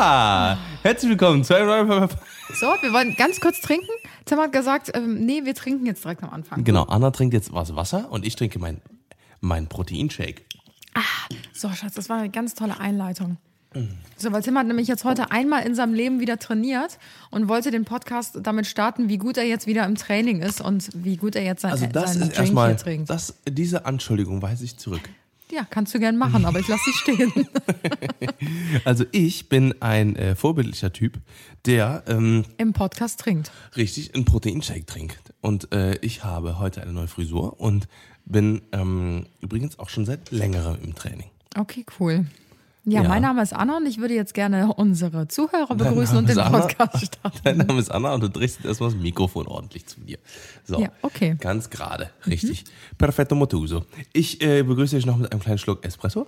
Ja, herzlich willkommen zu So, wir wollen ganz kurz trinken. Tim hat gesagt, ähm, nee, wir trinken jetzt direkt am Anfang. Genau, Anna trinkt jetzt was Wasser und ich trinke mein, mein Proteinshake. So, Schatz, das war eine ganz tolle Einleitung. So, weil Tim hat nämlich jetzt heute einmal in seinem Leben wieder trainiert und wollte den Podcast damit starten, wie gut er jetzt wieder im Training ist und wie gut er jetzt sein, Also das ist Drink erstmal, hier trinkt. das, diese Anschuldigung weise ich zurück. Ja, kannst du gern machen, aber ich lasse sie stehen. Also ich bin ein äh, vorbildlicher Typ, der ähm, Im Podcast trinkt. richtig einen Proteinshake trinkt. Und äh, ich habe heute eine neue Frisur und bin ähm, übrigens auch schon seit längerem im Training. Okay, cool. Ja, Ja. mein Name ist Anna und ich würde jetzt gerne unsere Zuhörer begrüßen und den Anna. Podcast starten. Dein Name ist Anna und du drehst jetzt erstmal das Mikrofon ordentlich zu dir. So, Ja, okay. Mhm. ganz gerade, richtig. Perfetto Motuso. Ich äh, begrüße dich noch mit einem kleinen Schluck Espresso.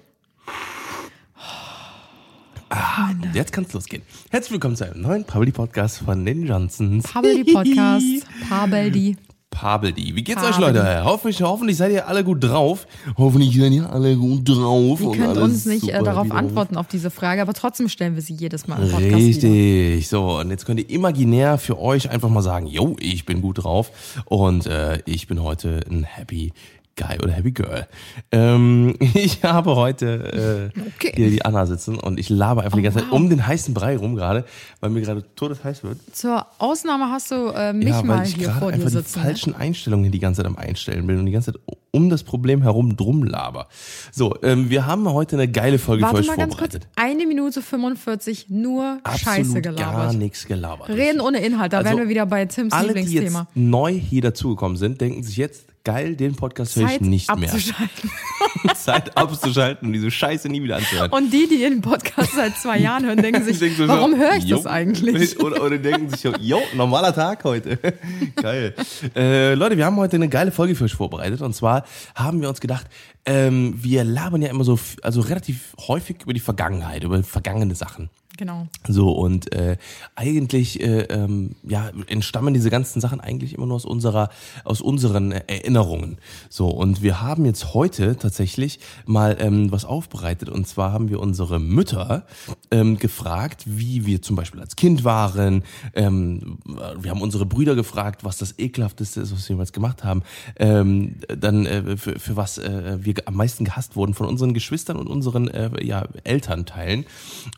Ah, und jetzt kann's losgehen. Herzlich willkommen zu einem neuen Pabli Podcast von den Johnsons. Pabeldi Podcast, Pabeldi. Pabeldi. Wie geht's Pabeldi. euch, Leute? Hoffentlich, hoffentlich seid ihr alle gut drauf. Hoffentlich seid ihr alle gut drauf. Ihr könnt uns nicht äh, darauf wieder. antworten auf diese Frage, aber trotzdem stellen wir sie jedes Mal im Podcast wieder. Richtig. So, und jetzt könnt ihr imaginär für euch einfach mal sagen, yo, ich bin gut drauf und äh, ich bin heute ein Happy Guy oder Happy Girl. Ähm, ich habe heute äh, Okay. Oh, hier die Anna sitzen und ich laber einfach die ganze Zeit wow. um den heißen Brei rum gerade, weil mir gerade todesheiß wird. Zur Ausnahme hast du äh, mich ja, mal ich hier vor dir einfach die sitzen. ne? falschen Einstellungen die ganze Zeit am Einstellen bin und die ganze Zeit um das Problem herum drum laber. So, ähm, wir haben heute eine geile Folge für Warte euch mal ganz kurz. vorbereitet. Eine Minute 45 nur Scheiße Absolut gar gelabert. nichts gelabert. Reden ohne Inhalt, da Also, wären wir wieder bei Tims Alle, die jetzt Lieblingsthema. neu hier dazugekommen sind, denken sich jetzt, geil, den Podcast höre ich nicht mehr. abzuschalten. Zeit abzuschalten und diese Scheiße nie wieder anzuhören. Und die, die den Podcast seit zwei Jahren hören, denken sich, Denken so, warum höre ich jo. das eigentlich? Oder, oder denken sich, jo, normaler Tag heute. Geil. Äh, Leute, wir haben heute eine geile Folge für euch vorbereitet. Und zwar haben wir uns gedacht, ähm, wir labern ja immer so, also relativ häufig über die Vergangenheit, über vergangene Sachen. Genau. So, und äh, eigentlich äh, ähm, ja, entstammen diese ganzen Sachen eigentlich immer nur aus unserer, aus unseren äh, Erinnerungen. So, und wir haben jetzt heute tatsächlich mal ähm, was aufbereitet. Und zwar haben wir unsere Mütter ähm, gefragt, wie wir zum Beispiel als Kind waren. Ähm, wir haben unsere Brüder gefragt, was das ekelhafteste ist, was wir jemals gemacht haben. Ähm, dann äh, für, für was äh, wir am meisten gehasst wurden von unseren Geschwistern und unseren äh, ja, Elternteilen.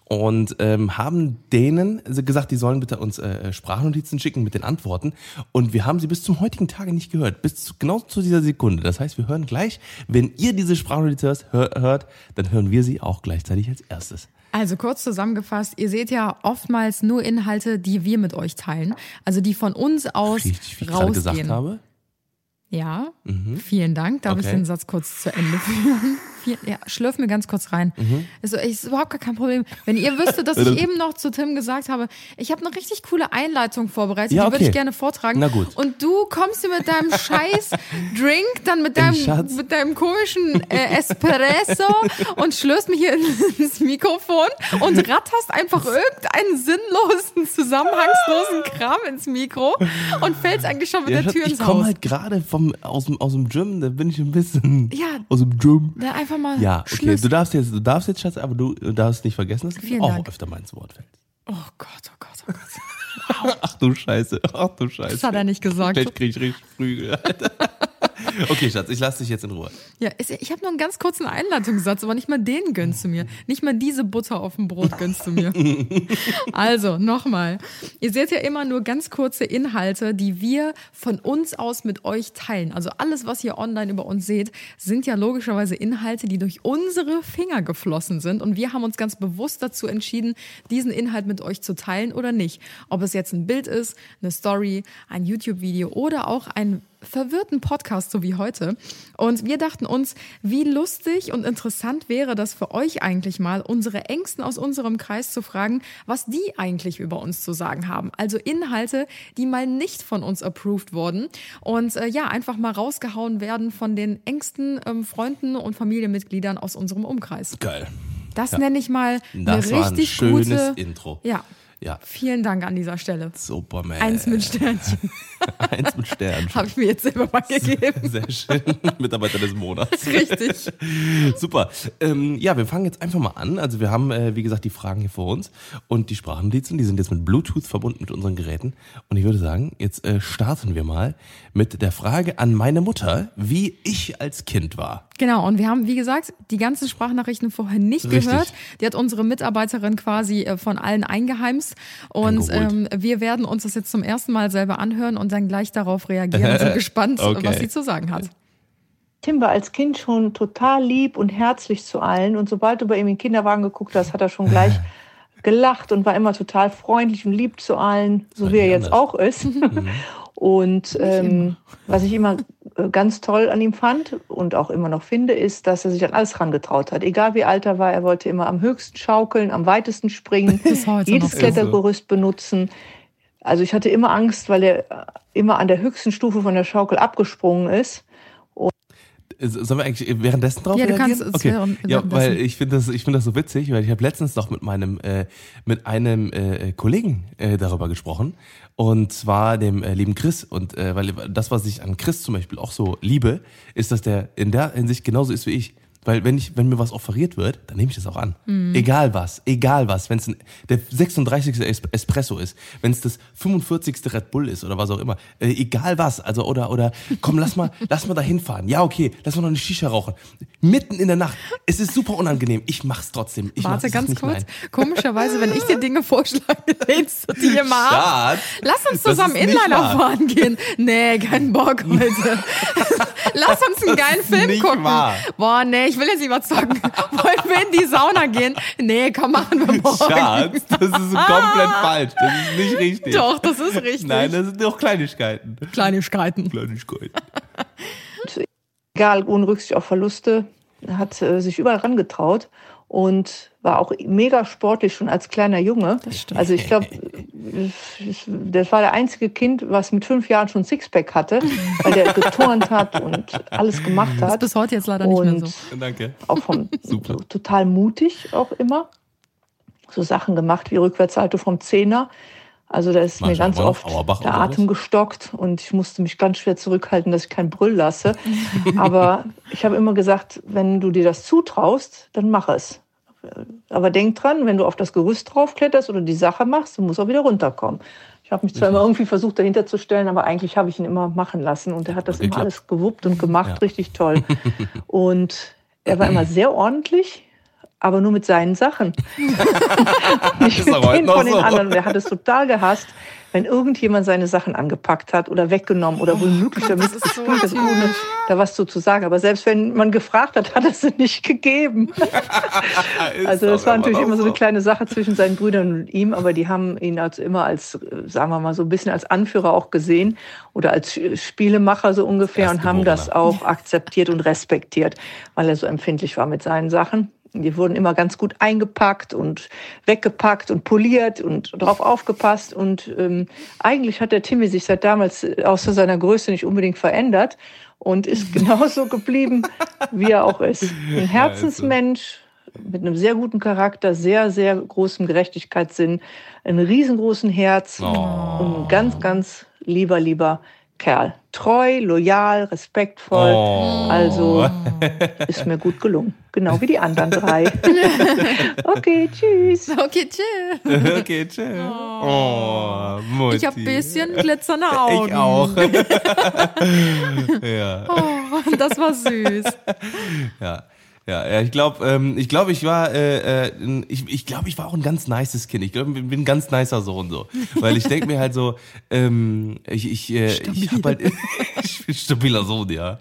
Und ähm, haben denen gesagt, die sollen bitte uns äh, Sprachnotizen schicken mit den Antworten. Und wir haben sie bis zum heutigen Tage nicht gehört. Bis zu, genau zu dieser Sekunde. Das heißt, wir hören gleich, wenn ihr diese Sprachnotiz hört, hör, hört, dann hören wir sie auch gleichzeitig als erstes. Also kurz zusammengefasst, ihr seht ja oftmals nur Inhalte, die wir mit euch teilen. Also die von uns aus Richtig, wie ich gerade rausgehen. gesagt habe. Ja, vielen Dank. Darf ich Okay. den Satz kurz zu Ende führen? Viel, ja, schlürf mir ganz kurz rein. Mhm. Also, ist überhaupt gar kein Problem. Wenn ihr wüsstet, dass ich eben noch zu Tim gesagt habe, ich habe eine richtig coole Einleitung vorbereitet, Ja, die würde okay. ich gerne vortragen. Na gut. Und du kommst hier mit deinem scheiß Drink, dann mit deinem, mit deinem komischen äh, Espresso und schlürfst mir hier ins Mikrofon und ratterst einfach irgendeinen sinnlosen, zusammenhangslosen Kram ins Mikro und fällst eigentlich schon mit Ja, der Tür ich ins komme Haus. halt gerade vom aus dem aus dem Gym, da bin ich ein bisschen Ja. aus dem Gym. Dann einfach mal Ja, okay, du darfst jetzt, du darfst jetzt, Schatz, aber du darfst nicht vergessen, dass du auch Dank. öfter mal ins Wort fällst. Oh Gott, oh Gott, oh Gott. Ach du Scheiße, ach du Scheiße. Das hat er nicht gesagt. Vielleicht krieg ich richtig Prügel, Alter. Okay, Schatz, ich lass dich jetzt in Ruhe. Ja, ich habe nur einen ganz kurzen Einleitungssatz, aber nicht mal den gönnst du mir. Nicht mal diese Butter auf dem Brot gönnst du mir. Also, nochmal. Ihr seht ja immer nur ganz kurze Inhalte, die wir von uns aus mit euch teilen. Also alles, was ihr online über uns seht, sind ja logischerweise Inhalte, die durch unsere Finger geflossen sind. Und wir haben uns ganz bewusst dazu entschieden, diesen Inhalt mit euch zu teilen oder nicht. Ob es jetzt ein Bild ist, eine Story, ein YouTube-Video oder auch ein verwirrten Podcast, so wie heute. Und wir dachten uns, wie lustig und interessant wäre das für euch eigentlich mal, unsere Ängsten aus unserem Kreis zu fragen, was die eigentlich über uns zu sagen haben. Also Inhalte, die mal nicht von uns approved wurden und äh, ja, einfach mal rausgehauen werden von den engsten ähm, Freunden und Familienmitgliedern aus unserem Umkreis. Geil. Das Ja. nenne ich mal Das eine war ein richtig schönes gute Intro. Ja. Ja, Vielen Dank an dieser Stelle. Superman. Eins mit Sternchen. Eins mit Stern. Habe ich mir jetzt selber mal gegeben. Sehr schön. Mitarbeiter des Monats. Richtig. Super. Ähm, ja, wir fangen jetzt einfach mal an. Also wir haben, äh, wie gesagt, die Fragen hier vor uns und die Sprachnotizen, die sind jetzt mit Bluetooth verbunden mit unseren Geräten. Und ich würde sagen, jetzt äh, starten wir mal mit der Frage an meine Mutter, wie ich als Kind war. Genau, und wir haben, wie gesagt, die ganzen Sprachnachrichten vorher nicht Richtig. gehört. Die hat unsere Mitarbeiterin quasi äh, von allen eingeheimst. Und ähm, wir werden uns das jetzt zum ersten Mal selber anhören und dann gleich darauf reagieren sind gespannt, Okay. was sie zu sagen hat. Tim war als Kind schon total lieb und herzlich zu allen. Und sobald du bei ihm in den Kinderwagen geguckt hast, hat er schon gleich gelacht und war immer total freundlich und lieb zu allen, so wie er jetzt anders. auch ist. Und ähm, was ich immer ganz toll an ihm fand und auch immer noch finde, ist, dass er sich an alles rangetraut hat. Egal wie alt er war, er wollte immer am höchsten schaukeln, am weitesten springen, jedes. Klettergerüst benutzen. Also ich hatte immer Angst, weil er äh, immer an der höchsten Stufe von der Schaukel abgesprungen ist. Äh, Sollen wir eigentlich währenddessen drauf Ja, du reagieren? kannst es okay. ja, weil ich finde das, ich finde das so witzig, weil ich habe letztens noch mit meinem äh, mit einem äh, Kollegen äh, darüber gesprochen und zwar dem äh, lieben Chris und äh, weil das, was ich an Chris zum Beispiel auch so liebe, ist, dass der in der Hinsicht genauso ist wie ich. Weil wenn ich, wenn mir was offeriert wird, dann nehme ich das auch an. Mhm. Egal was, egal was. Wenn es der 36. Es- Espresso ist, wenn es das 45. Red Bull ist oder was auch immer, äh, egal was. Also oder oder komm, lass mal, lass mal da hinfahren. Ja okay, lass mal noch eine Shisha rauchen. Mitten in der Nacht. Es ist super unangenehm. Ich mach's trotzdem. Ich Warte mach's ganz kurz. nein. Komischerweise, wenn ich dir Dinge vorschlage, lehnst du die immer ab. Lass uns das zusammen Inliner fahren gehen. Nee, keinen Bock heute. Lass uns einen geilen Film gucken. wahr. Boah, nee, ich will jetzt überzocken. Wollen wir in die Sauna gehen? Nee, komm, machen wir morgen. Schatz, das ist komplett falsch. Das ist nicht richtig. Doch, das ist richtig. Nein, das sind doch Kleinigkeiten. Kleinigkeiten. Kleinigkeiten. egal, ohne Rücksicht auf Verluste, hat äh, sich überall rangetraut und war auch mega sportlich schon als kleiner Junge. Das stimmt. Also ich glaube, das war der einzige Kind, was mit fünf Jahren schon Sixpack hatte, weil der geturnt hat und alles gemacht Das ist hat. bis heute jetzt leider nicht mehr und so. Danke. auch vom Super. total mutig auch immer. So Sachen gemacht wie Rückwärtshalte vom Zehner. Also da ist Mach mir ganz oft der? Atem gestockt und ich musste mich ganz schwer zurückhalten, dass ich keinen Brüll lasse. Aber ich habe immer gesagt, wenn du dir das zutraust, dann mach es. Aber denk dran, wenn du auf das Gerüst draufkletterst oder die Sache machst, du musst auch wieder runterkommen. Ich habe mich zwar immer irgendwie versucht, dahinter zu stellen, aber eigentlich habe ich ihn immer machen lassen und er hat das immer alles gewuppt und gemacht, Ja. richtig toll. Und er war immer sehr ordentlich, aber nur mit seinen Sachen. Nicht mit denen von den so. anderen. Und er hat es total gehasst, wenn irgendjemand seine Sachen angepackt hat oder weggenommen oder womöglich damit das gespielt hat, ohne da was zu, zu sagen. Aber selbst wenn man gefragt hat, hat er sie nicht gegeben. Also das war natürlich immer so eine kleine Sache zwischen seinen Brüdern und ihm, aber die haben ihn als immer als, sagen wir mal, so ein bisschen als Anführer auch gesehen oder als Spielemacher so ungefähr und haben das auch akzeptiert und respektiert, weil er so empfindlich war mit seinen Sachen. Die wurden immer ganz gut eingepackt und weggepackt und poliert und darauf aufgepasst. Und ähm, eigentlich hat der Timmy sich seit damals äh, außer seiner Größe nicht unbedingt verändert und ist genauso geblieben, wie er auch ist. Ein Herzensmensch, mit einem sehr guten Charakter, sehr, sehr großem Gerechtigkeitssinn, einem riesengroßen Herz Oh. und ein ganz, ganz lieber, lieber Kerl. Treu, loyal, respektvoll. Oh. Also ist mir gut gelungen. Genau wie die anderen drei. okay, tschüss. Okay, chill. Okay, chill. Oh, Mutti. Ich habe ein bisschen glitzernde Augen. Ich auch. ja. Oh, das war süß. Ja. Ja, ja, ich glaube, ähm, ich glaube, ich war, äh, äh, ich, ich glaube, ich war auch ein ganz nices Kind. Ich glaube, ich bin ein ganz nicer Sohn so, weil ich denke mir halt so, ähm, ich, ich, äh, ich habe halt, ich bin stabiler Sohn, ja.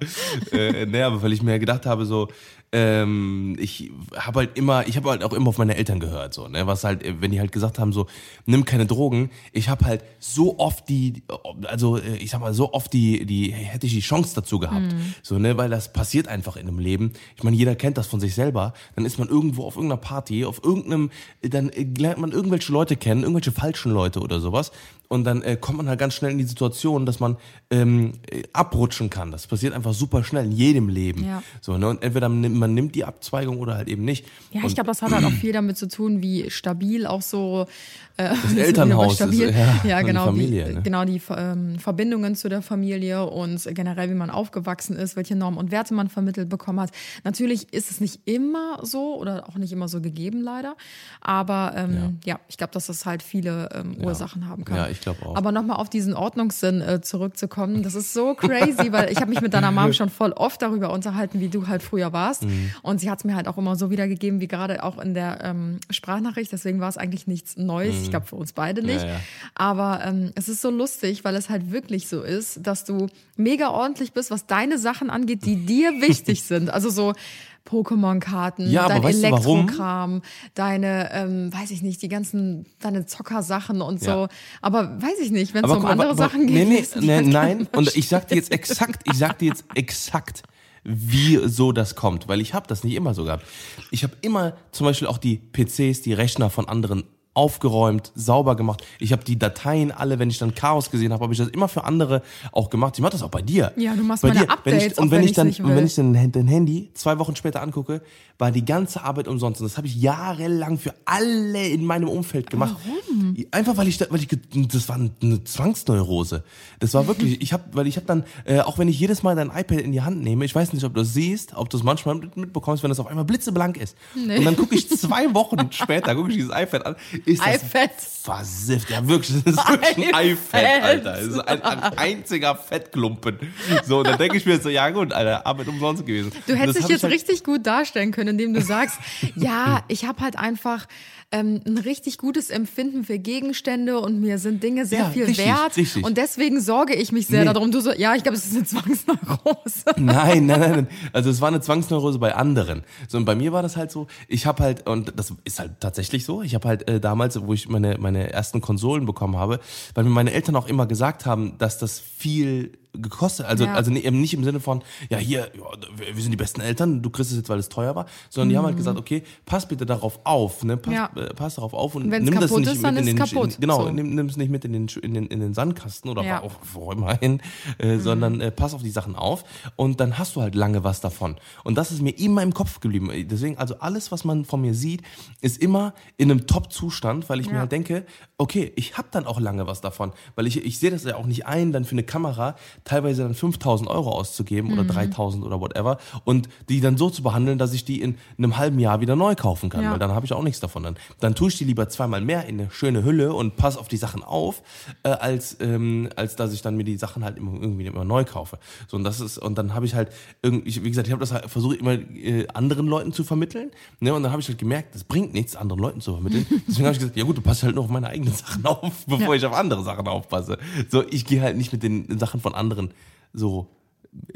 Äh, ne, aber weil ich mir gedacht habe so, ähm, ich habe halt immer, ich habe halt auch immer auf meine Eltern gehört, so, ne, was halt, wenn die halt gesagt haben so, nimm keine Drogen, ich habe halt so oft die, also äh, ich sag mal so oft die, die hätte ich die Chance dazu gehabt, so, ne, weil das passiert einfach in einem Leben. Ich meine, jeder kennt das von sich selber, dann ist man irgendwo auf irgendeiner Party, auf irgendeinem, dann äh, lernt man irgendwelche Leute kennen, irgendwelche falschen Leute oder sowas. Und dann äh, kommt man halt ganz schnell in die Situation, dass man ähm, äh, abrutschen kann. Das passiert einfach super schnell in jedem Leben. Ja. So, ne? Und entweder man nimmt, man nimmt die Abzweigung oder halt eben nicht. Ja, und ich glaube, das hat halt auch viel damit zu tun, wie stabil auch so äh, das Elternhaus stabil, ist, ja, ja, und die genau, Familie, die, ne? genau die ähm, Verbindungen zu der Familie und generell, wie man aufgewachsen ist, welche Normen und Werte man vermittelt bekommen hat. Natürlich ist es nicht immer so oder auch nicht immer so gegeben, leider. Aber ähm, ja. ich glaube, dass das halt viele ähm, Ursachen haben kann. Ja, ich glaube auch. Aber nochmal auf diesen Ordnungssinn äh, zurückzukommen, das ist so crazy, weil ich habe mich mit deiner Mom schon voll oft darüber unterhalten, wie du halt früher warst. Mhm. Und sie hat es mir halt auch immer so wiedergegeben, wie gerade auch in der ähm, Sprachnachricht. Deswegen war es eigentlich nichts Neues. Ich glaube, für uns beide nicht. Mhm. Ja, ja. Aber ähm, es ist so lustig, weil es halt wirklich so ist, dass du mega ordentlich bist, was deine Sachen angeht, die dir wichtig sind. Also so Pokémon-Karten, Ja, dein? Elektrokram, deine, ähm, weiß ich nicht, die ganzen, deine Zockersachen und so. Ja. Aber weiß ich nicht, wenn es um andere aber- Sachen geht. Nee, nee, nee nein. Und ich sag dir jetzt exakt, ich sag dir jetzt exakt, wie so das kommt, weil ich habe das nicht immer so gehabt. Ich habe immer zum Beispiel auch die PCs, die Rechner von anderen aufgeräumt, sauber gemacht. Ich habe die Dateien alle, wenn ich dann Chaos gesehen habe, habe ich das immer für andere auch gemacht. Ich mache das auch bei dir. Ja, du machst bei meine dir. wenn Updates, ich, und wenn wenn ich dann und wenn ich dann dein Handy zwei Wochen später angucke, war die ganze Arbeit umsonst. Und das habe ich jahrelang für alle in meinem Umfeld gemacht. Warum? Einfach weil ich, da- weil ich, das war eine Zwangsneurose. Das war wirklich, ich habe, weil ich habe dann, äh, auch wenn ich jedes Mal dein iPad in die Hand nehme, ich weiß nicht, ob du das siehst, ob du es manchmal mit- mitbekommst, wenn das auf einmal blitzeblank ist. Und dann gucke ich zwei Wochen später, gucke ich dieses iPad an, ist das iPad. versifft. Ja, wirklich, das ist wirklich ein iPad. iPad, Alter. Das ist ein, ein einziger Fettklumpen. So, und dann denke ich mir so, ja gut, Alter, Arbeit umsonst gewesen. Du hättest dich jetzt halt- richtig gut darstellen können, indem du sagst, ja, ich habe halt einfach ähm, ein richtig gutes Empfinden für Gegenstände und mir sind Dinge sehr Ja, viel richtig, wert richtig. und deswegen sorge ich mich sehr Nee. darum. Du so, ja, ich glaube, es ist eine Zwangsneurose. Nein, nein, nein, nein. Also es war eine Zwangsneurose bei anderen. So und bei mir war das halt so. Ich habe halt und das ist halt tatsächlich so. Ich habe halt äh, damals, wo ich meine meine ersten Konsolen bekommen habe, weil mir meine Eltern auch immer gesagt haben, dass das viel gekostet, also Ja. also ne- eben nicht im Sinne von ja hier ja, wir sind die besten Eltern, du kriegst es jetzt, weil es teuer war, sondern die haben halt gesagt, okay, pass bitte darauf auf, ne, pass, Mhm. Ja. äh, pass darauf auf und Wenn's nimm das nicht ist, dann mit in den kaputt. genau, So. nimm es nicht mit in den in den in den Sandkasten oder Ja. auch wo immer hin, äh, sondern äh, pass auf die Sachen auf und dann hast du halt lange was davon. Und das ist mir immer im Kopf geblieben. Deswegen, also alles, was man von mir sieht, ist immer in einem Top-Zustand, weil ich mir halt denke, okay, ich habe dann auch lange was davon. Weil ich, ich sehe das ja auch nicht ein, dann für eine Kamera teilweise dann 5000 Euro auszugeben Mhm. oder 3000 oder whatever und die dann so zu behandeln, dass ich die in einem halben Jahr wieder neu kaufen kann, Ja. weil dann habe ich auch nichts davon. Dann, dann tue ich die lieber zweimal mehr in eine schöne Hülle und pass auf die Sachen auf, äh, als, ähm, als dass ich dann mir die Sachen halt immer, irgendwie immer neu kaufe. So, und das ist, und dann habe ich halt irgendwie, wie gesagt, ich habe das halt versucht, immer äh, anderen Leuten zu vermitteln. Ne? Und dann habe ich halt gemerkt, das bringt nichts, anderen Leuten zu vermitteln. Deswegen habe ich gesagt, ja gut, du passt halt nur auf meine eigenen Sachen auf, bevor ich auf andere Sachen aufpasse. So, ich gehe halt nicht mit den Sachen von anderen so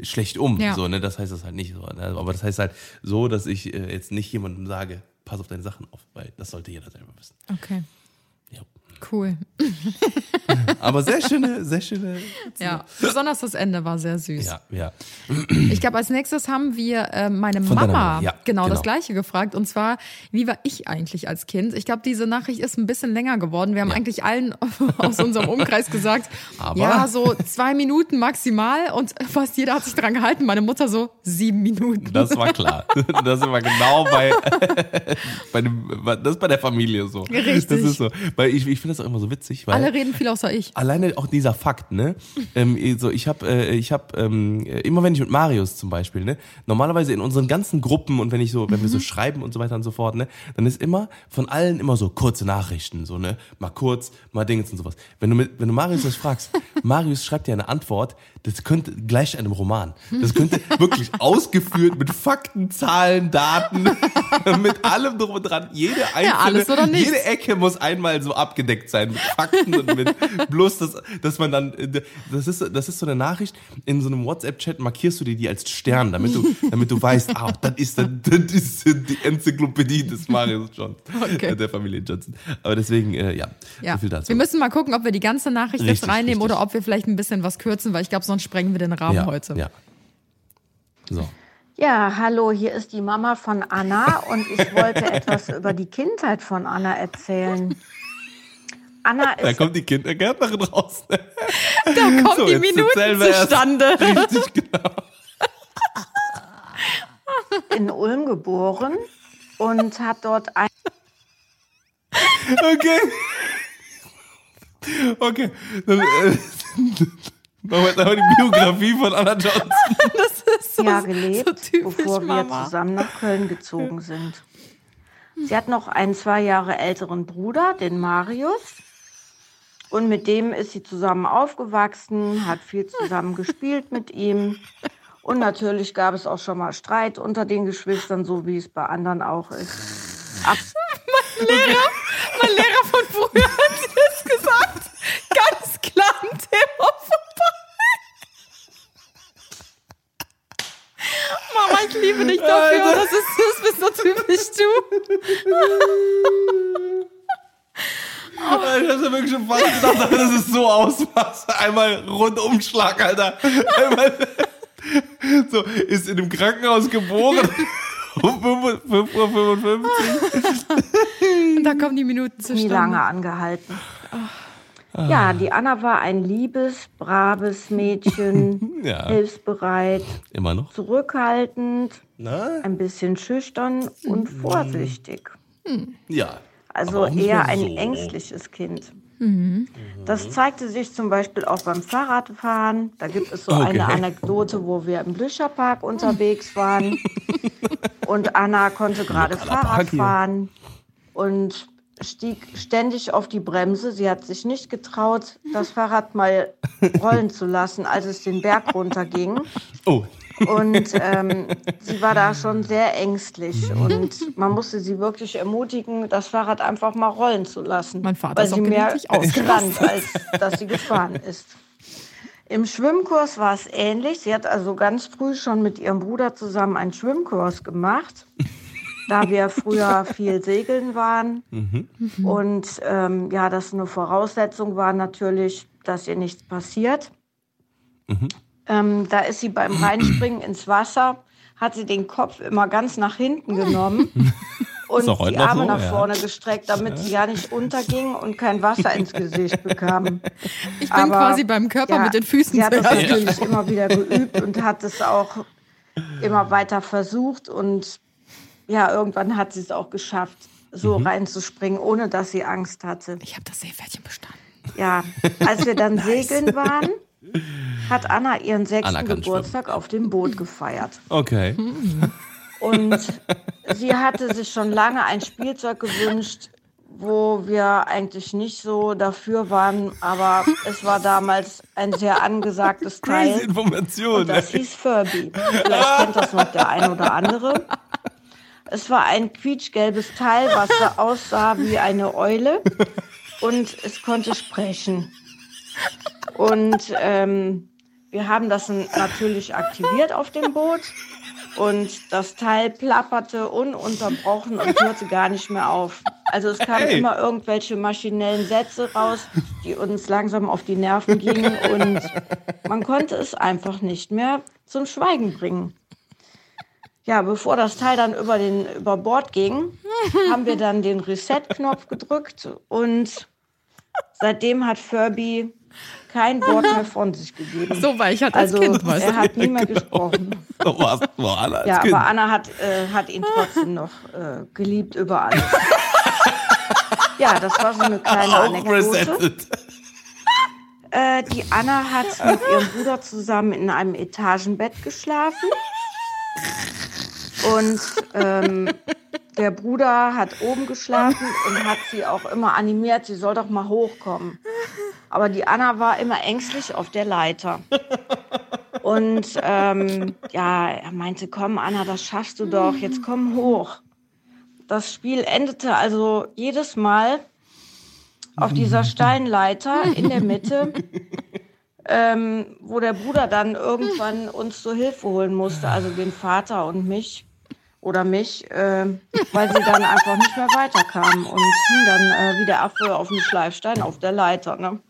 schlecht um. Ja. So, ne? Das heißt das halt nicht so. Ne? Aber das heißt halt so, dass ich äh, jetzt nicht jemandem sage, pass auf deine Sachen auf, weil das sollte jeder selber wissen. Okay. Cool. Aber sehr schöne, sehr schöne. Ja, besonders das Ende war sehr süß. Ja, ja. Ich glaube, als nächstes haben wir äh, meine Von Mama Mama, ja, genau, das genau. Gleiche gefragt. Und zwar, wie war ich eigentlich als Kind? Ich glaube, diese Nachricht ist ein bisschen länger geworden. Wir haben Ja. eigentlich allen aus unserem Umkreis gesagt, Aber- ja, so zwei Minuten maximal. Und fast jeder hat sich dran gehalten. Meine Mutter so sieben Minuten. Das war klar. Das wir genau bei, bei dem, das ist bei der Familie so. Richtig. Das ist so. Weil ich, ich finde das auch immer so witzig, weil. Alle reden viel außer ich. Alleine auch dieser Fakt, ne? ähm, so ich habe, äh, ich habe ähm, immer wenn ich mit Marius zum Beispiel, ne? Normalerweise in unseren ganzen Gruppen und wenn ich so, wenn wir so schreiben und so weiter und so fort, ne? Dann ist immer von allen immer so kurze Nachrichten, so ne? Mal kurz, mal Dingens und sowas. Wenn du mit, wenn du Marius das fragst, Marius schreibt dir eine Antwort, das könnte gleich einem Roman. Das könnte wirklich ausgeführt mit Fakten, Zahlen, Daten, mit allem drum und dran. Jede einzelne, nichts. jede Ecke muss einmal so abgedeckt sein mit Fakten und mit bloß das, dass man dann das ist das ist so eine Nachricht in so einem WhatsApp Chat markierst du dir die als Stern, damit du damit du weißt, ah, das ist das, das ist die Enzyklopädie des Marius Johnson, Okay. äh, der Familie Johnson. Aber deswegen äh, ja, Ja. so viel dazu. Wir müssen mal gucken, ob wir die ganze Nachricht jetzt Richtig, reinnehmen richtig. oder ob wir vielleicht ein bisschen was kürzen, weil ich glaube, sonst sprengen wir den Rahmen ja, heute. Ja. So. Ja, hallo, hier ist die Mama von Anna und ich wollte etwas über die Kindheit von Anna erzählen. Anna Da ist kommt die Kindergärtnerin raus. Da kommen So, die Minuten erst. zustande. Richtig genau. in Ulm geboren und hat dort ein Okay. Okay. Machen wir jetzt einfach die Biografie von Anna Johnson. Das ist so, so gelebt, typisch bevor wir Mama. zusammen nach Köln gezogen sind. Sie hat noch einen zwei Jahre älteren Bruder, den Marius. Und mit dem ist sie zusammen aufgewachsen, hat viel zusammen gespielt mit ihm. Und natürlich gab es auch schon mal Streit unter den Geschwistern, so wie es bei anderen auch ist. Ab Mein Lehrer von früher hat das gesagt. Ganz klar ein Thema vorbei. Mama, ich liebe dich dafür. Das, ist, das bist so typisch du. Ich hab ja wirklich schon fast gedacht, dass es so ausmacht. Einmal Rundumschlag, Alter. Einmal so, ist in einem Krankenhaus geboren. Um 5.55 Uhr. Und da kommen die Minuten nie zustande. lange angehalten. Ja, die Anna war ein liebes, braves Mädchen, Ja. hilfsbereit, Immer noch. zurückhaltend, Na? ein bisschen schüchtern und vorsichtig. Ja. Also eher mehr ein so. ängstliches Kind. Das zeigte sich zum Beispiel auch beim Fahrradfahren. Da gibt es so Okay. eine Anekdote, wo wir im Blücherpark unterwegs waren. und Anna konnte gerade Fahrrad fahren und stieg ständig auf die Bremse. Sie hat sich nicht getraut, das Fahrrad mal rollen zu lassen, als es den Berg runterging. Oh. Und ähm, sie war da schon sehr ängstlich. Und man musste sie wirklich ermutigen, das Fahrrad einfach mal rollen zu lassen. Mein Vater weil ist auch sie mehr gelegentlich stand, als dass sie gefahren ist. Im Schwimmkurs war es ähnlich. Sie hat also ganz früh schon mit ihrem Bruder zusammen einen Schwimmkurs gemacht, da wir früher viel segeln waren. Und ähm, ja, das eine Voraussetzung war natürlich, dass ihr nichts passiert. Ähm, da ist sie beim Reinspringen ins Wasser, hat sie den Kopf immer ganz nach hinten genommen und die Arme so, nach ja. vorne gestreckt, damit sie ja nicht unterging und kein Wasser ins Gesicht bekam. Ich bin Aber, quasi beim Körper ja, mit den Füßen Sie hat das natürlich immer wieder geübt und hat es auch immer weiter versucht und ja, irgendwann hat sie es auch geschafft, so Mhm. reinzuspringen, ohne dass sie Angst hatte. Ich habe das Seepferdchen bestanden. Ja, als wir dann segeln waren, hat Anna ihren sechsten Anna Geburtstag auf dem Boot gefeiert. Okay. Und sie hatte sich schon lange ein Spielzeug gewünscht, wo wir eigentlich nicht so dafür waren, aber es war damals ein sehr angesagtes Crazy Teil. Information. Und das hieß Furby. Vielleicht kennt das noch der ein oder andere. Es war ein quietschgelbes Teil, was so aussah wie eine Eule und es konnte sprechen. Und ähm, wir haben das natürlich aktiviert auf dem Boot und das Teil plapperte ununterbrochen und hörte gar nicht mehr auf. Also es kamen Hey. immer irgendwelche maschinellen Sätze raus, die uns langsam auf die Nerven gingen und man konnte es einfach nicht mehr zum Schweigen bringen. Ja, bevor das Teil dann über, den, über Bord ging, haben wir dann den Reset-Knopf gedrückt und seitdem hat Furby kein Wort mehr von sich gegeben. So war ich halt als also Kind, weißt er du. hat nie mehr gesprochen. So war's. War Anna als Ja, kind. aber Anna hat, äh, hat ihn trotzdem noch äh, geliebt über alles. Ja, das war so eine kleine auch Anekdote. resettet. Äh, die Anna hat mit ihrem Bruder zusammen in einem Etagenbett geschlafen. Und ähm, der Bruder hat oben geschlafen und hat sie auch immer animiert, sie soll doch mal hochkommen. Aber die Anna war immer ängstlich auf der Leiter. Und ähm, ja, er meinte, komm Anna, das schaffst du doch, jetzt komm hoch. Das Spiel endete also jedes Mal auf dieser steilen Leiter in der Mitte, ähm, wo der Bruder dann irgendwann uns zur Hilfe holen musste, also den Vater und mich oder mich, äh, weil sie dann einfach nicht mehr weiterkamen und hing dann äh, wie der Affe auf dem Schleifstein auf der Leiter. Ne?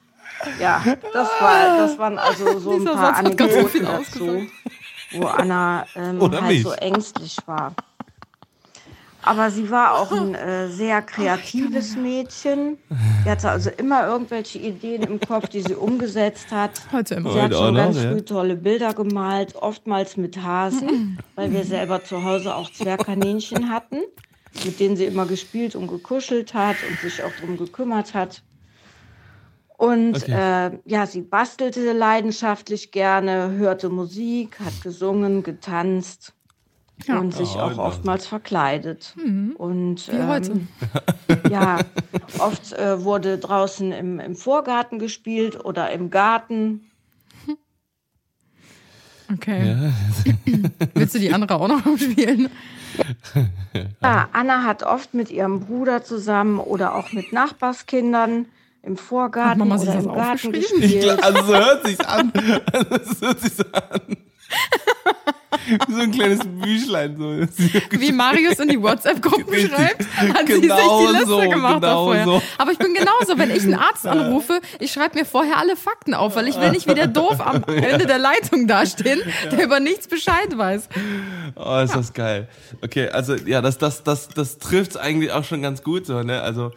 Ja, das, war, das waren also so ein Dieser paar so Anekdoten viel dazu. wo Anna ähm, halt mich. so ängstlich war. Aber sie war auch ein äh, sehr kreatives Mädchen. Sie hatte also immer irgendwelche Ideen im Kopf, die sie umgesetzt hat. Heute immer. Sie hat schon noch, ganz ja. früh tolle Bilder gemalt, oftmals mit Hasen, weil wir selber zu Hause auch Zwergkaninchen hatten, mit denen sie immer gespielt und gekuschelt hat und sich auch drum gekümmert hat. Und Okay. äh, ja, sie bastelte leidenschaftlich gerne, hörte Musik, hat gesungen, getanzt Ja. und sich Oh, auch ja. oftmals verkleidet. Und Wie heute. ähm, ja, oft äh, wurde draußen im, im Vorgarten gespielt oder im Garten. Okay. Willst du die andere auch noch spielen? Ja, Anna hat oft mit ihrem Bruder zusammen oder auch mit Nachbarskindern im Vorgarten Hat Mama sich oder im Garten gespielt. Also so hört sich's an. Also, es hört sich so an. Wie so ein kleines Büchlein. So. Wie Marius in die WhatsApp-Gruppe Richtig. schreibt, hat sie sich Genau die Liste so, gemacht genau vorher. so. Aber ich bin genauso, wenn ich einen Arzt anrufe, ich schreibe mir vorher alle Fakten auf, weil ich will nicht wie der doof am Ende der Leitung dastehen, der über nichts Bescheid weiß. Oh, ist das geil. Okay, also ja, das, das, das, das trifft's eigentlich auch schon ganz gut so, ne? Also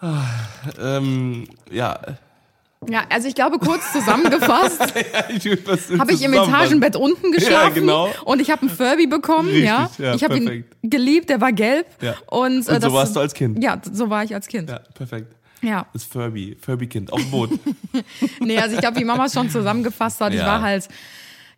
ah, ähm, ja. Ja, also ich glaube, kurz zusammengefasst, was habe ich im. Etagenbett unten geschlafen genau. und ich habe einen Furby bekommen, Richtig, ja. ja, Ich habe ihn geliebt, der war gelb Ja. und, äh, Und so das, warst du als Kind. Ja, so war ich als Kind. Ja, perfekt. Ja. Das Furby, Furby-Kind auf dem Boot. Nee, also ich glaube, wie Mama es schon zusammengefasst hat, ich Ja. war halt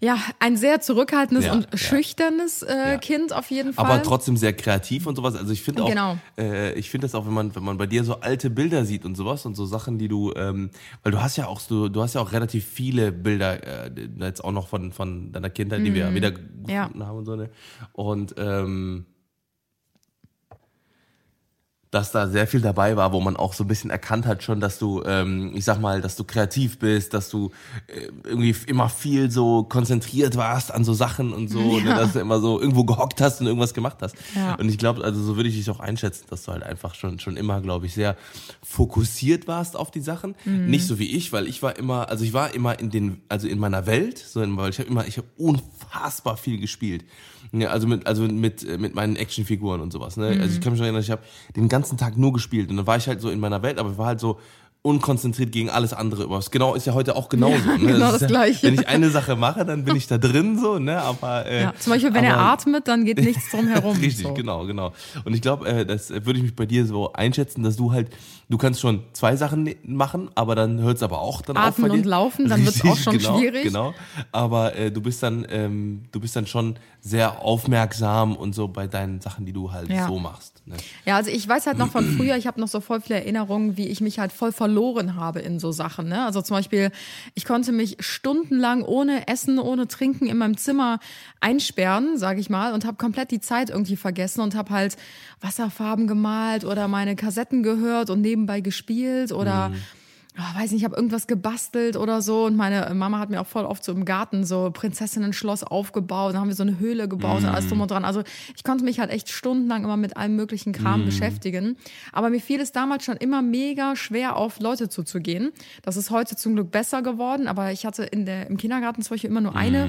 ja ein sehr zurückhaltendes Ja, und ja. schüchternes äh, Ja. Kind auf jeden Fall. aber trotzdem sehr kreativ und sowas. Also ich finde auch, Genau. äh, ich finde das auch, wenn man, wenn man bei dir so alte Bilder sieht und sowas und so Sachen, die du, ähm, weil du hast ja auch so, du hast ja auch relativ viele Bilder äh, jetzt auch noch von von deiner Kindheit, die wir wieder gefunden Mhm. Ja. haben und so ne. Und ähm, dass da sehr viel dabei war, wo man auch so ein bisschen erkannt hat schon, dass du, ähm, ich sag mal, dass du kreativ bist, dass du äh, irgendwie immer viel so konzentriert warst an so Sachen und so, ne, dass du immer so irgendwo gehockt hast und irgendwas gemacht hast. Ja. Und ich glaube, also so würde ich dich auch einschätzen, dass du halt einfach schon schon immer, glaube ich, sehr fokussiert warst auf die Sachen. Mhm. Nicht so wie ich, weil ich war immer, also ich war immer in den, also in meiner Welt, so in, weil ich habe immer, ich habe unfassbar viel gespielt. Ja, also mit, also mit, äh, mit meinen Actionfiguren und sowas. Ne? Also ich Mhm. kann mich schon erinnern, ich habe den ganzen Tag nur gespielt und dann war ich halt so in meiner Welt, aber ich war halt so unkonzentriert gegen alles andere über. Genau ist ja heute auch genauso. Ja, ne? genau das ja, Gleiche. Wenn ich eine Sache mache, dann bin ich da drin so, ne? Aber äh, ja, zum Beispiel, wenn er aber- atmet, dann geht nichts drum herum. Richtig, so. genau, genau. Und ich glaube, äh, das äh, würde ich mich bei dir so einschätzen, dass du halt, du kannst schon zwei Sachen ne- machen, aber dann hört es aber auch dann auf Atmen dir. und laufen, dann wird's auch schon genau, schwierig. Genau. Aber äh, du bist dann, ähm, du bist dann schon sehr aufmerksam und so bei deinen Sachen, die du halt Ja. so machst. Ne? Ja, also ich weiß halt noch von früher, ich habe noch so voll viele Erinnerungen, wie ich mich halt voll verloren habe in so Sachen. Ne? Also zum Beispiel, ich konnte mich stundenlang ohne Essen, ohne Trinken in meinem Zimmer einsperren, sage ich mal, und habe komplett die Zeit irgendwie vergessen und habe halt Wasserfarben gemalt oder meine Kassetten gehört und nebenbei gespielt oder oh, weiß nicht, ich habe irgendwas gebastelt oder so und meine Mama hat mir auch voll oft so im Garten so Prinzessinnen-Schloss aufgebaut, dann haben wir so eine Höhle gebaut und alles drum und dran. Also ich konnte mich halt echt stundenlang immer mit allem möglichen Kram beschäftigen. Aber mir fiel es damals schon immer mega schwer, auf Leute zuzugehen. Das ist heute zum Glück besser geworden, aber ich hatte in der, im Kindergarten zum Beispiel immer nur eine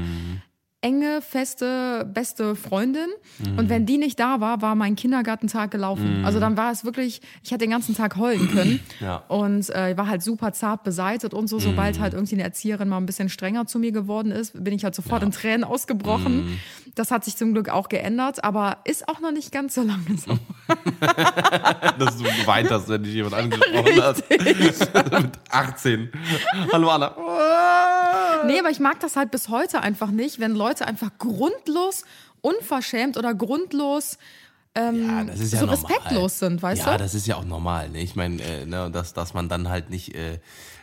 enge, feste, beste Freundin. Und wenn die nicht da war, war mein Kindergartentag gelaufen. Also dann war es wirklich, ich hätte den ganzen Tag heulen können. Ja. Und äh, ich war halt super zart beseitet und so. Sobald halt irgendwie eine Erzieherin mal ein bisschen strenger zu mir geworden ist, bin ich halt sofort in Tränen ausgebrochen. Das hat sich zum Glück auch geändert, aber ist auch noch nicht ganz so lange so. Dass du geweint hast, wenn dich jemand angesprochen hat. Mit 18. Hallo Anna. Nee, aber ich mag das halt bis heute einfach nicht, wenn Leute einfach grundlos, unverschämt oder grundlos ähm, Ja, das ist ja so normal. respektlos sind, weißt ja, du? das ist ja auch normal. Ne? Ich meine, äh, ne, dass, dass man dann halt nicht, äh,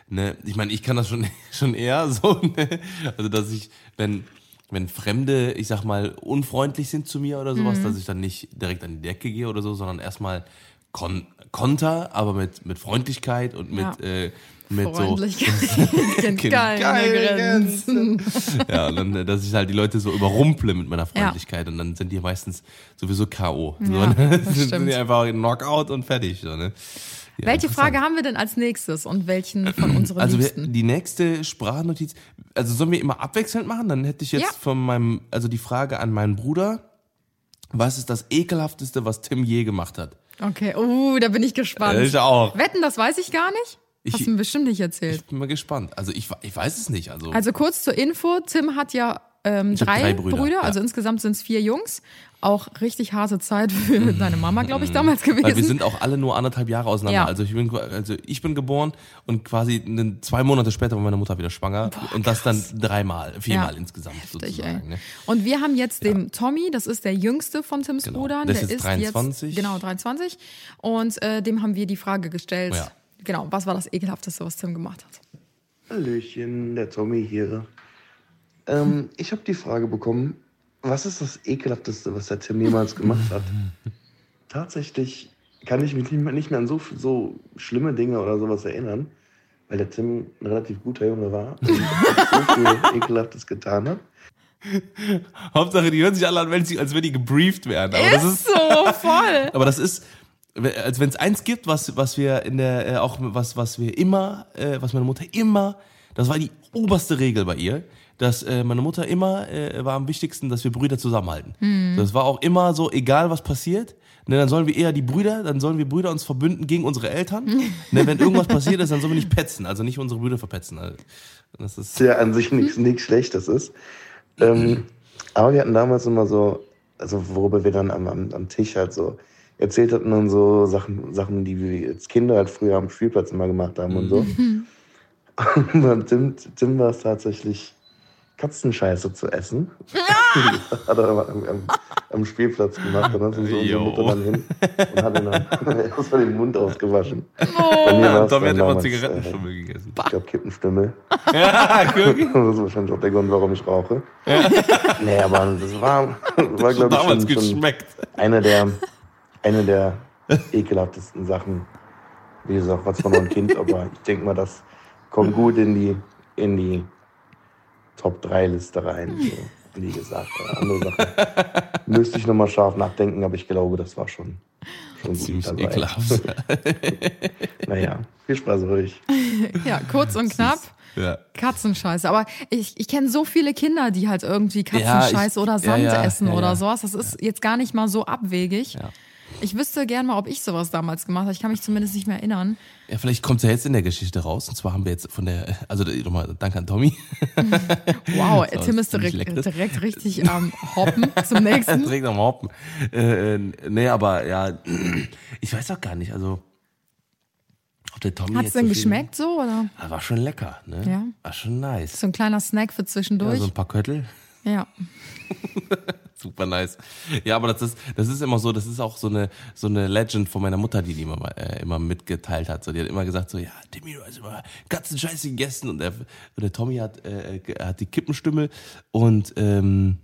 ne, ich meine, ich kann das schon, schon eher so, ne? also dass ich, wenn, wenn Fremde, ich sag mal, unfreundlich sind zu mir oder Mhm. sowas, dass ich dann nicht direkt an die Decke gehe oder so, sondern erstmal kon konter, aber mit, mit Freundlichkeit und mit, Ja. äh, mit so. Freundlichkeit kennt keine keine Grenzen. Ja, und dann, äh, dass ich halt die Leute so überrumple mit meiner Freundlichkeit und dann sind die meist sowieso K.O. So, Ja, ne? das Dann sind die einfach Knockout und fertig. So, ne? Welche interessant. Frage haben wir denn als nächstes und welchen von unseren Also wir, Liebsten? die nächste Sprachnotiz, also sollen wir immer abwechselnd machen? Dann hätte ich jetzt Ja. von meinem, also die Frage an meinen Bruder, was ist das ekelhafteste, was Tim je gemacht hat? Okay, uh, da bin ich gespannt. Ich auch. Wetten, das weiß ich gar nicht? Hast Ich- du mir bestimmt nicht erzählt. Ich bin mal gespannt. Also ich, ich weiß es nicht. Also, Also kurz zur Info, Tim hat ja ähm, drei, drei Brüder, Brüder, ja. also insgesamt sind es vier Jungs. Auch richtig harte Zeit für deine Mama, glaube ich, damals gewesen. Mhm. weil wir sind auch alle nur anderthalb Jahre auseinander. Ja. Also ich bin, also ich bin geboren und quasi zwei Monate später war meine Mutter wieder schwanger und das dann dreimal, viermal Ja. insgesamt Heftig, sozusagen. Ne? Und wir haben jetzt den Tommy, das ist der jüngste von Tims Genau. Brudern. Der Der ist jetzt 23. Jetzt, genau, 23. Und äh, dem haben wir die Frage gestellt, Ja. Genau, was war das ekelhafteste, was Tim gemacht hat? Hallöchen, der Tommy hier. Ähm, ich habe die Frage bekommen, was ist das ekelhafteste, was der Tim jemals gemacht hat? Tatsächlich kann ich mich nicht mehr, an so, so schlimme Dinge oder sowas erinnern, weil der Tim ein relativ guter Junge war und so viel Ekelhaftes getan hat. Hauptsache, die hören sich alle an, als wenn die gebrieft werden. Aber das ist, so voll. aber das ist, als wenn es eins gibt, was, was wir in der, äh, auch was, was wir immer, äh, was meine Mutter immer, das war die oberste Regel bei ihr, dass äh, meine Mutter immer äh, war am wichtigsten, dass wir Brüder zusammenhalten. Das war auch immer so, egal was passiert, ne, dann sollen wir eher die Brüder, dann sollen wir Brüder uns verbünden gegen unsere Eltern. ne, wenn irgendwas passiert ist, dann sollen wir nicht petzen, also nicht unsere Brüder verpetzen. Also, das ist ja an sich nichts nichts Schlechtes ist. Ähm, aber wir hatten damals immer so, also worüber wir dann am, am, am Tisch halt so erzählt hatten und so Sachen, Sachen, die wir als Kinder halt früher am Spielplatz immer gemacht haben und so. Und beim Tim, Tim war es tatsächlich Katzenscheiße zu essen. hat er aber am, am, am Spielplatz gemacht. Und dann sind so unsere. Mutter dann hin und hat ihn dann erstmal den Mund ausgewaschen. Bei mir war es Tommy hat dann immer Zigarettenstummel gegessen. Äh, ich glaube Kippenstümmel. Ja. Das ist wahrscheinlich auch der Grund, warum ich rauche. Nee, aber das war, das war glaube ich, Damals schon, schon geschmeckt. eine der, eine der ekelhaftesten Sachen. Wie gesagt, was von einem Kind, aber ich denke mal, das kommt gut in die, in die Top 3 Liste rein. So, wie gesagt, andere Sachen müsste ich nochmal scharf nachdenken, aber ich glaube, das war schon, schon gut Ziemlich dabei. ekelhaft. Naja, viel Spaß euch. Ja, kurz und knapp. Ja. Katzenscheiße. Aber ich, ich kenne so viele Kinder, die halt irgendwie Ja, Katzenscheiße ich- oder ja, Sand ja, essen ja, oder ja. sowas. Das ist jetzt gar nicht mal so abwegig. Ja. Ich wüsste gern mal, ob ich sowas damals gemacht habe. Ich kann mich zumindest nicht mehr erinnern. Ja, vielleicht kommt es ja jetzt in der Geschichte raus. Und zwar haben wir jetzt von der, also nochmal Danke an Tommy. Wow, Tim ist direkt, direkt richtig am Hoppen zum nächsten. Direkt am Hoppen. Äh, äh, nee, aber ja, ich weiß auch gar nicht, also ob der Tommy Hat es denn so geschmeckt so? Oder? Ah, war schon lecker, ne? Ja. War schon nice. So ein kleiner Snack für Ja, zwischendurch. so ein paar Köttel. Ja. Super nice. Ja, aber das ist, das ist immer so, das ist auch so eine, so eine Legend von meiner Mutter, die die immer, äh, immer mitgeteilt hat. So, die hat immer gesagt so, ja, Timmy, du hast immer Katzenscheiße gegessen und der, und der Tommy hat, äh, ge- hat die Kippenstimmel und ähm,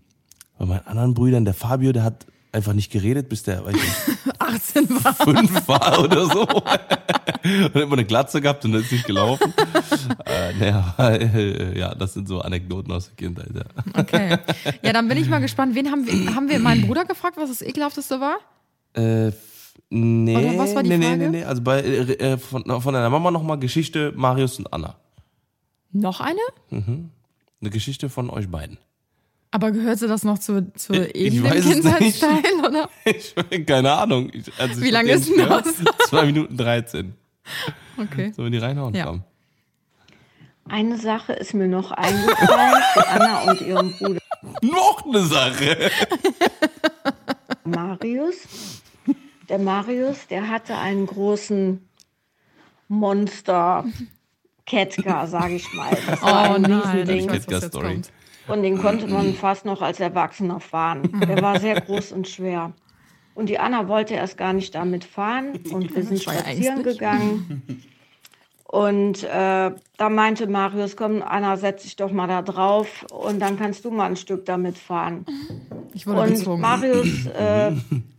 bei meinen anderen Brüdern, der Fabio, der hat einfach nicht geredet, bis der weiß ich, nicht, 18 war. fünf war oder so. und hat immer eine Glatze gehabt und ist nicht gelaufen. äh, naja, äh, ja, das sind so Anekdoten aus der Kindheit. Ja. Okay. Ja, dann bin ich mal gespannt. Wen haben wir, haben wir meinen Bruder gefragt, was das ekelhafteste war? Äh, nee, Oder was war die nee, nee, Frage? nee, nee. Also bei äh, äh, von, von deiner Mama nochmal Geschichte Marius und Anna. Noch eine? Eine Geschichte von euch beiden. Aber gehörte das noch zu, zu Ich eben dem weiß es nicht. Kindheitsteil, oder? Ich keine Ahnung. Ich, also Wie lange ist den denn gehört. das? Zwei Minuten 13. Okay. Sollen wir die reinhauen? Ja. Komm. Eine Sache ist mir noch eingefallen für Anna und ihren Bruder Noch eine Sache. Marius. Der Marius, der hatte einen großen Monster Ketka, sage ich mal. Das war Oh ein nein, Riesending. Ketka-Story. Und den konnte man fast noch als Erwachsener fahren. Der war sehr groß und schwer. Und die Anna wollte erst gar nicht damit fahren. Und wir sind spazieren gegangen. Und äh, da meinte Marius, komm, Anna, setz dich doch mal da drauf und dann kannst du mal ein Stück damit fahren. Ich wurde Und gezwungen. Marius, äh,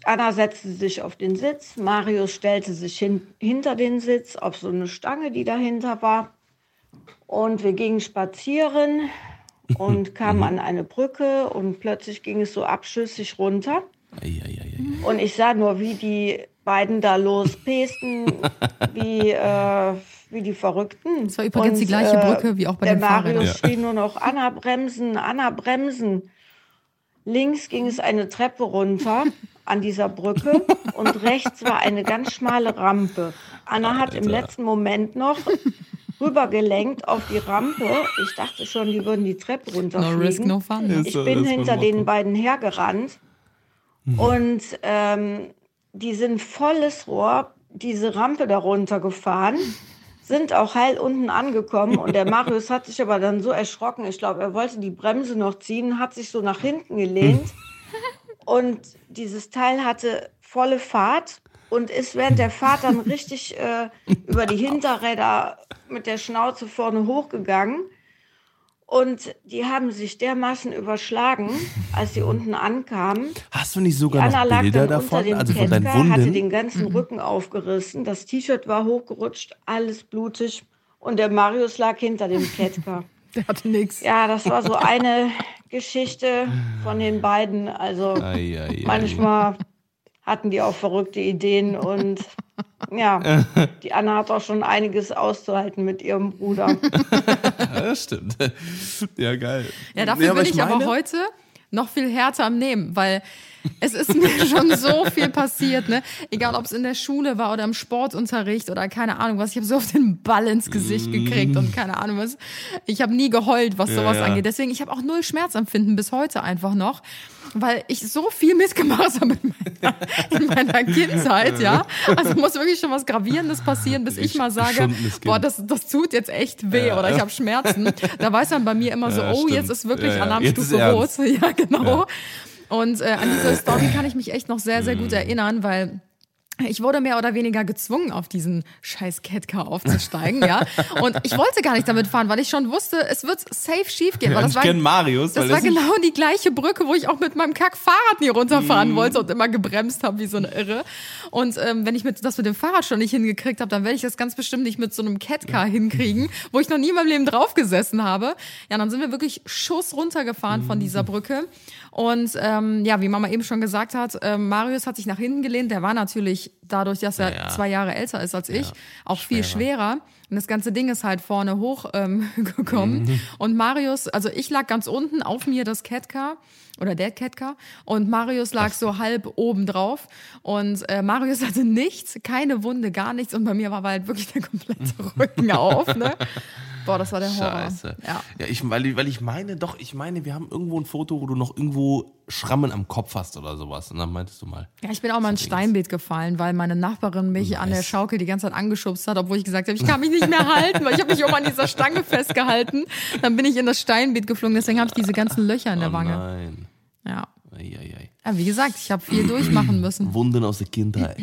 Anna setzte sich auf den Sitz, Marius stellte sich hin, hinter den Sitz auf so eine Stange, die dahinter war. Und wir gingen spazieren und kamen an eine Brücke und plötzlich ging es so abschüssig runter. Ei, ei, ei, ei. Und ich sah nur, wie die beiden da lospesten wie, äh, wie die Verrückten. Das war übrigens die gleiche Brücke wie auch bei der den Fahrrädern. Marius schrie nur noch, Anna bremsen, Anna bremsen. Links ging es eine Treppe runter an dieser Brücke und rechts war eine ganz schmale Rampe. Anna hat im letzten Moment noch rübergelenkt auf die Rampe. Ich dachte schon, die würden die Treppe No runterfliegen. risk, no fun. Ich so bin hinter den beiden hergerannt. Und ähm, die sind volles Rohr diese Rampe darunter gefahren, sind auch heil unten angekommen. Und der Marius hat sich aber dann so erschrocken, ich glaube, er wollte die Bremse noch ziehen, hat sich so nach hinten gelehnt. Und dieses Teil hatte volle Fahrt und ist während der Fahrt dann richtig äh, über die Hinterräder mit der Schnauze vorne hochgegangen. Und die haben sich dermaßen überschlagen, als sie unten ankamen. Hast du nicht sogar noch lag Bilder dann unter davon? dem Also von deinen Kettker, hatte den Wunden? ganzen Rücken aufgerissen, das T-Shirt war hochgerutscht, alles blutig und der Marius lag hinter dem Kettker. Der hatte nichts. Ja, das war so eine Geschichte von den beiden. Also Ei, ei, ei. Hatten die auch verrückte Ideen und ja, die Anna hat auch schon einiges auszuhalten mit ihrem Bruder. Ja, das stimmt. Ja, geil. Ja, dafür aber bin ich aber meine- heute noch viel härter am Nehmen, weil es ist mir schon so viel passiert, ne? Egal, ob es in der Schule war oder im Sportunterricht oder keine Ahnung was. Ich habe so oft den Ball ins Gesicht gekriegt und keine Ahnung was. Ich habe nie geheult, was sowas ja. angeht. Deswegen, ich habe auch null Schmerzempfinden bis heute einfach noch, weil ich so viel mitgemacht habe in meiner, in meiner Kindheit, ja. Also muss wirklich schon was Gravierendes passieren, bis ich mal sage, boah, das, das tut jetzt echt weh oder ich habe Schmerzen. Da weiß man bei mir immer so, Ja, oh, stimmt. jetzt ist wirklich Ja, ja. Alarmstufe rot. Ja, genau. Und äh, an diese Story kann ich mich echt noch sehr, sehr gut erinnern, weil ich wurde mehr oder weniger gezwungen, auf diesen scheiß Catcar aufzusteigen, ja. Und ich wollte gar nicht damit fahren, weil ich schon wusste, es wird safe schief gehen. Weil das ich war, kenne Marius, das war genau die gleiche Brücke, wo ich auch mit meinem Kack-Fahrrad nie runterfahren wollte und immer gebremst habe wie so eine Irre. Und ähm, wenn ich mit, das mit dem Fahrrad schon nicht hingekriegt habe, dann werde ich das ganz bestimmt nicht mit so einem Catcar hinkriegen, wo ich noch nie in meinem Leben drauf gesessen habe. Ja, dann sind wir wirklich Schuss runtergefahren von dieser Brücke. Und ähm, ja, wie Mama eben schon gesagt hat, ähm, Marius hat sich nach hinten gelehnt. Der war natürlich dadurch, dass er Ja. zwei Jahre älter ist als ich, auch viel schwerer. Und das ganze Ding ist halt vorne hoch ähm, gekommen. Mhm. Und Marius, also ich lag ganz unten, auf mir das Catcar oder der Catcar und Marius lag so halb oben drauf und äh, Marius hatte nichts, keine Wunde, gar nichts und bei mir war halt wirklich der komplette Rücken auf, ne? Boah, das war der Horror. Scheiße. Ja. ja ich, weil, ich- weil ich meine, doch, ich meine, wir haben irgendwo ein Foto, wo du noch irgendwo Schrammen am Kopf hast oder sowas. Und dann meintest du mal. Ja, ich bin auch mal ins Steinbeet gefallen, weil meine Nachbarin mich an der Schaukel die ganze Zeit angeschubst hat, obwohl ich gesagt habe, ich kann mich nicht mehr halten, weil ich habe mich oben an dieser Stange festgehalten. Dann bin ich in das Steinbeet geflogen, deswegen habe ich diese ganzen Löcher in der oh Wange. nein. Ja. Eieiei. ja, wie gesagt, ich habe viel durchmachen müssen. Wunden aus der Kindheit.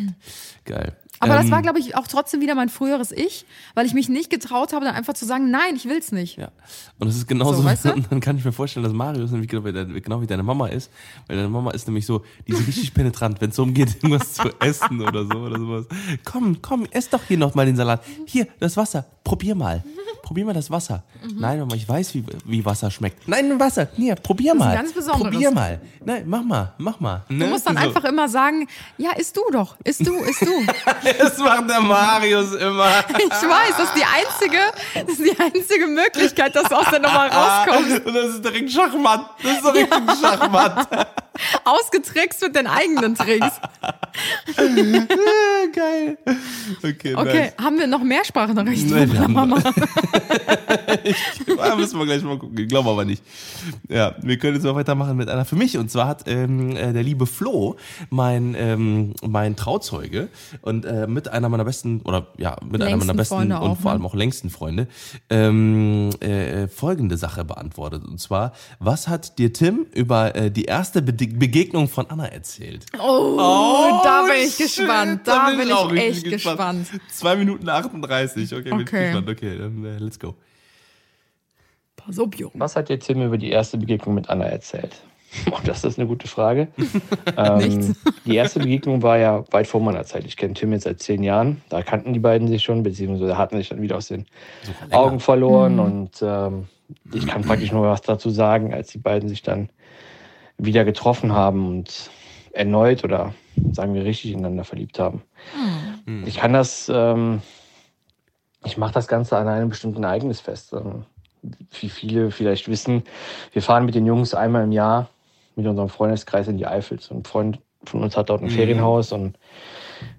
Geil. Aber das Ähm, war, glaube ich, auch trotzdem wieder mein früheres Ich, weil ich mich nicht getraut habe, dann einfach zu sagen, nein, ich will's nicht. Ja. Und es ist genauso, So, weißt du? dann kann ich mir vorstellen, dass Marius nämlich genau wie, deine, genau wie deine Mama ist. Weil deine Mama ist nämlich so, die ist richtig penetrant, wenn es darum geht, irgendwas zu essen oder so oder sowas. Komm, komm, ess doch hier noch mal den Salat. Hier, das Wasser. Probier mal. Probier mal das Wasser. Mhm. Nein, Mama, ich weiß, wie, wie Wasser schmeckt. Nein, Wasser. Hier, probier ist ein mal. ganz besonderes. Probier mal. Nein, mach mal, mach mal. Du Ne? musst dann So. einfach immer sagen, ja, isst du doch, isst du, isst du. Das macht der Marius immer. Ich weiß, das ist die einzige, das ist die einzige Möglichkeit, dass du aus der Nummer rauskommst. Und das ist direkt Schachmatt. Das ist direkt ein Schachmatt. Ausgetrickst mit den eigenen Tricks. Geil. Okay, Okay, nice. haben wir noch mehr Sprachnachrichten Nein, wir haben- Mama? Ah, müssen wir gleich mal gucken. Ich glaube aber nicht. Ja, wir können jetzt mal weitermachen mit einer für mich. Und zwar hat ähm, äh, der liebe Flo, mein, ähm, mein Trauzeuge und äh, mit einer meiner besten, oder ja, mit einer Längsten meiner besten Freunde und auch, vor ne? allem auch längsten Freunde, ähm, äh, folgende Sache beantwortet. Und zwar, was hat dir Tim über äh, die erste Be Begegnung von Anna erzählt? Oh, da bin ich shit, gespannt. Da bin auch ich echt gespannt. Zwei Minuten 38. Okay, bin ich Okay. gespannt. Okay, dann äh, let's go. Pass auf, Junge. Was hat dir Tim über die erste Begegnung mit Anna erzählt? Oh, das ist eine gute Frage. ähm, Nichts. die erste Begegnung war ja weit vor meiner Zeit. Ich kenne Tim jetzt seit zehn Jahren. Da kannten die beiden sich schon, beziehungsweise hatten sich dann wieder aus den Augen verloren. Und ähm, ich kann praktisch nur was dazu sagen, als die beiden sich dann wieder getroffen haben. Und erneut oder sagen wir richtig ineinander verliebt haben. Ich kann das, ähm, ich mache das Ganze an einem bestimmten Ereignis fest. Ähm, Wie viele vielleicht wissen, wir fahren mit den Jungs einmal im Jahr mit unserem Freundeskreis in die Eifel. So ein Freund von uns hat dort ein Ferienhaus und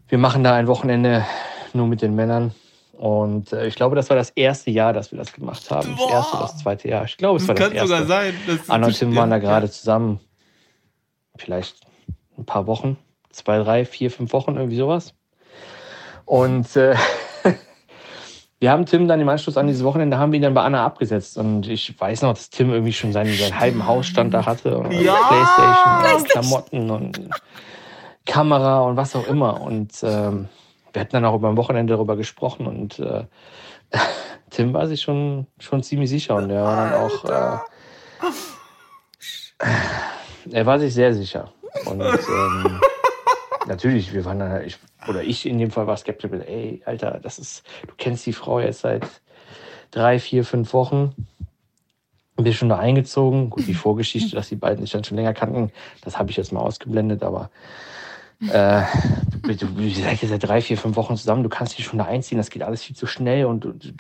wir machen da ein Wochenende nur mit den Männern. Und äh, ich glaube, das war das erste Jahr, dass wir das gemacht haben. Das erste, das zweite Jahr. Ich glaube, es war das erste. sein. Das Anna und Tim waren da gerade zusammen. Vielleicht ein paar Wochen. Zwei, drei, vier, fünf Wochen, irgendwie sowas. Und äh, wir haben Tim dann im Anschluss an dieses Wochenende, haben wir ihn dann bei Anna abgesetzt. Und ich weiß noch, dass Tim irgendwie schon seinen, seinen halben Hausstand da hatte. Und Playstation, und Klamotten und Kamera und was auch immer. Und ähm, wir hatten dann auch über ein Wochenende darüber gesprochen. Und äh, Tim war sich schon, schon ziemlich sicher. Und er war dann auch... Äh, er war sich sehr sicher. Und ähm, natürlich, wir waren dann, ich, oder ich in dem Fall war skeptisch. Ey, Alter, das ist, du kennst die Frau jetzt seit drei, vier, fünf Wochen. Bist schon da eingezogen. Gut, die Vorgeschichte, dass die beiden sich dann schon länger kannten, das habe ich jetzt mal ausgeblendet, aber äh, du, du seid jetzt seit drei, vier, fünf Wochen zusammen, du kannst dich schon da einziehen, das geht alles viel zu schnell und du, du,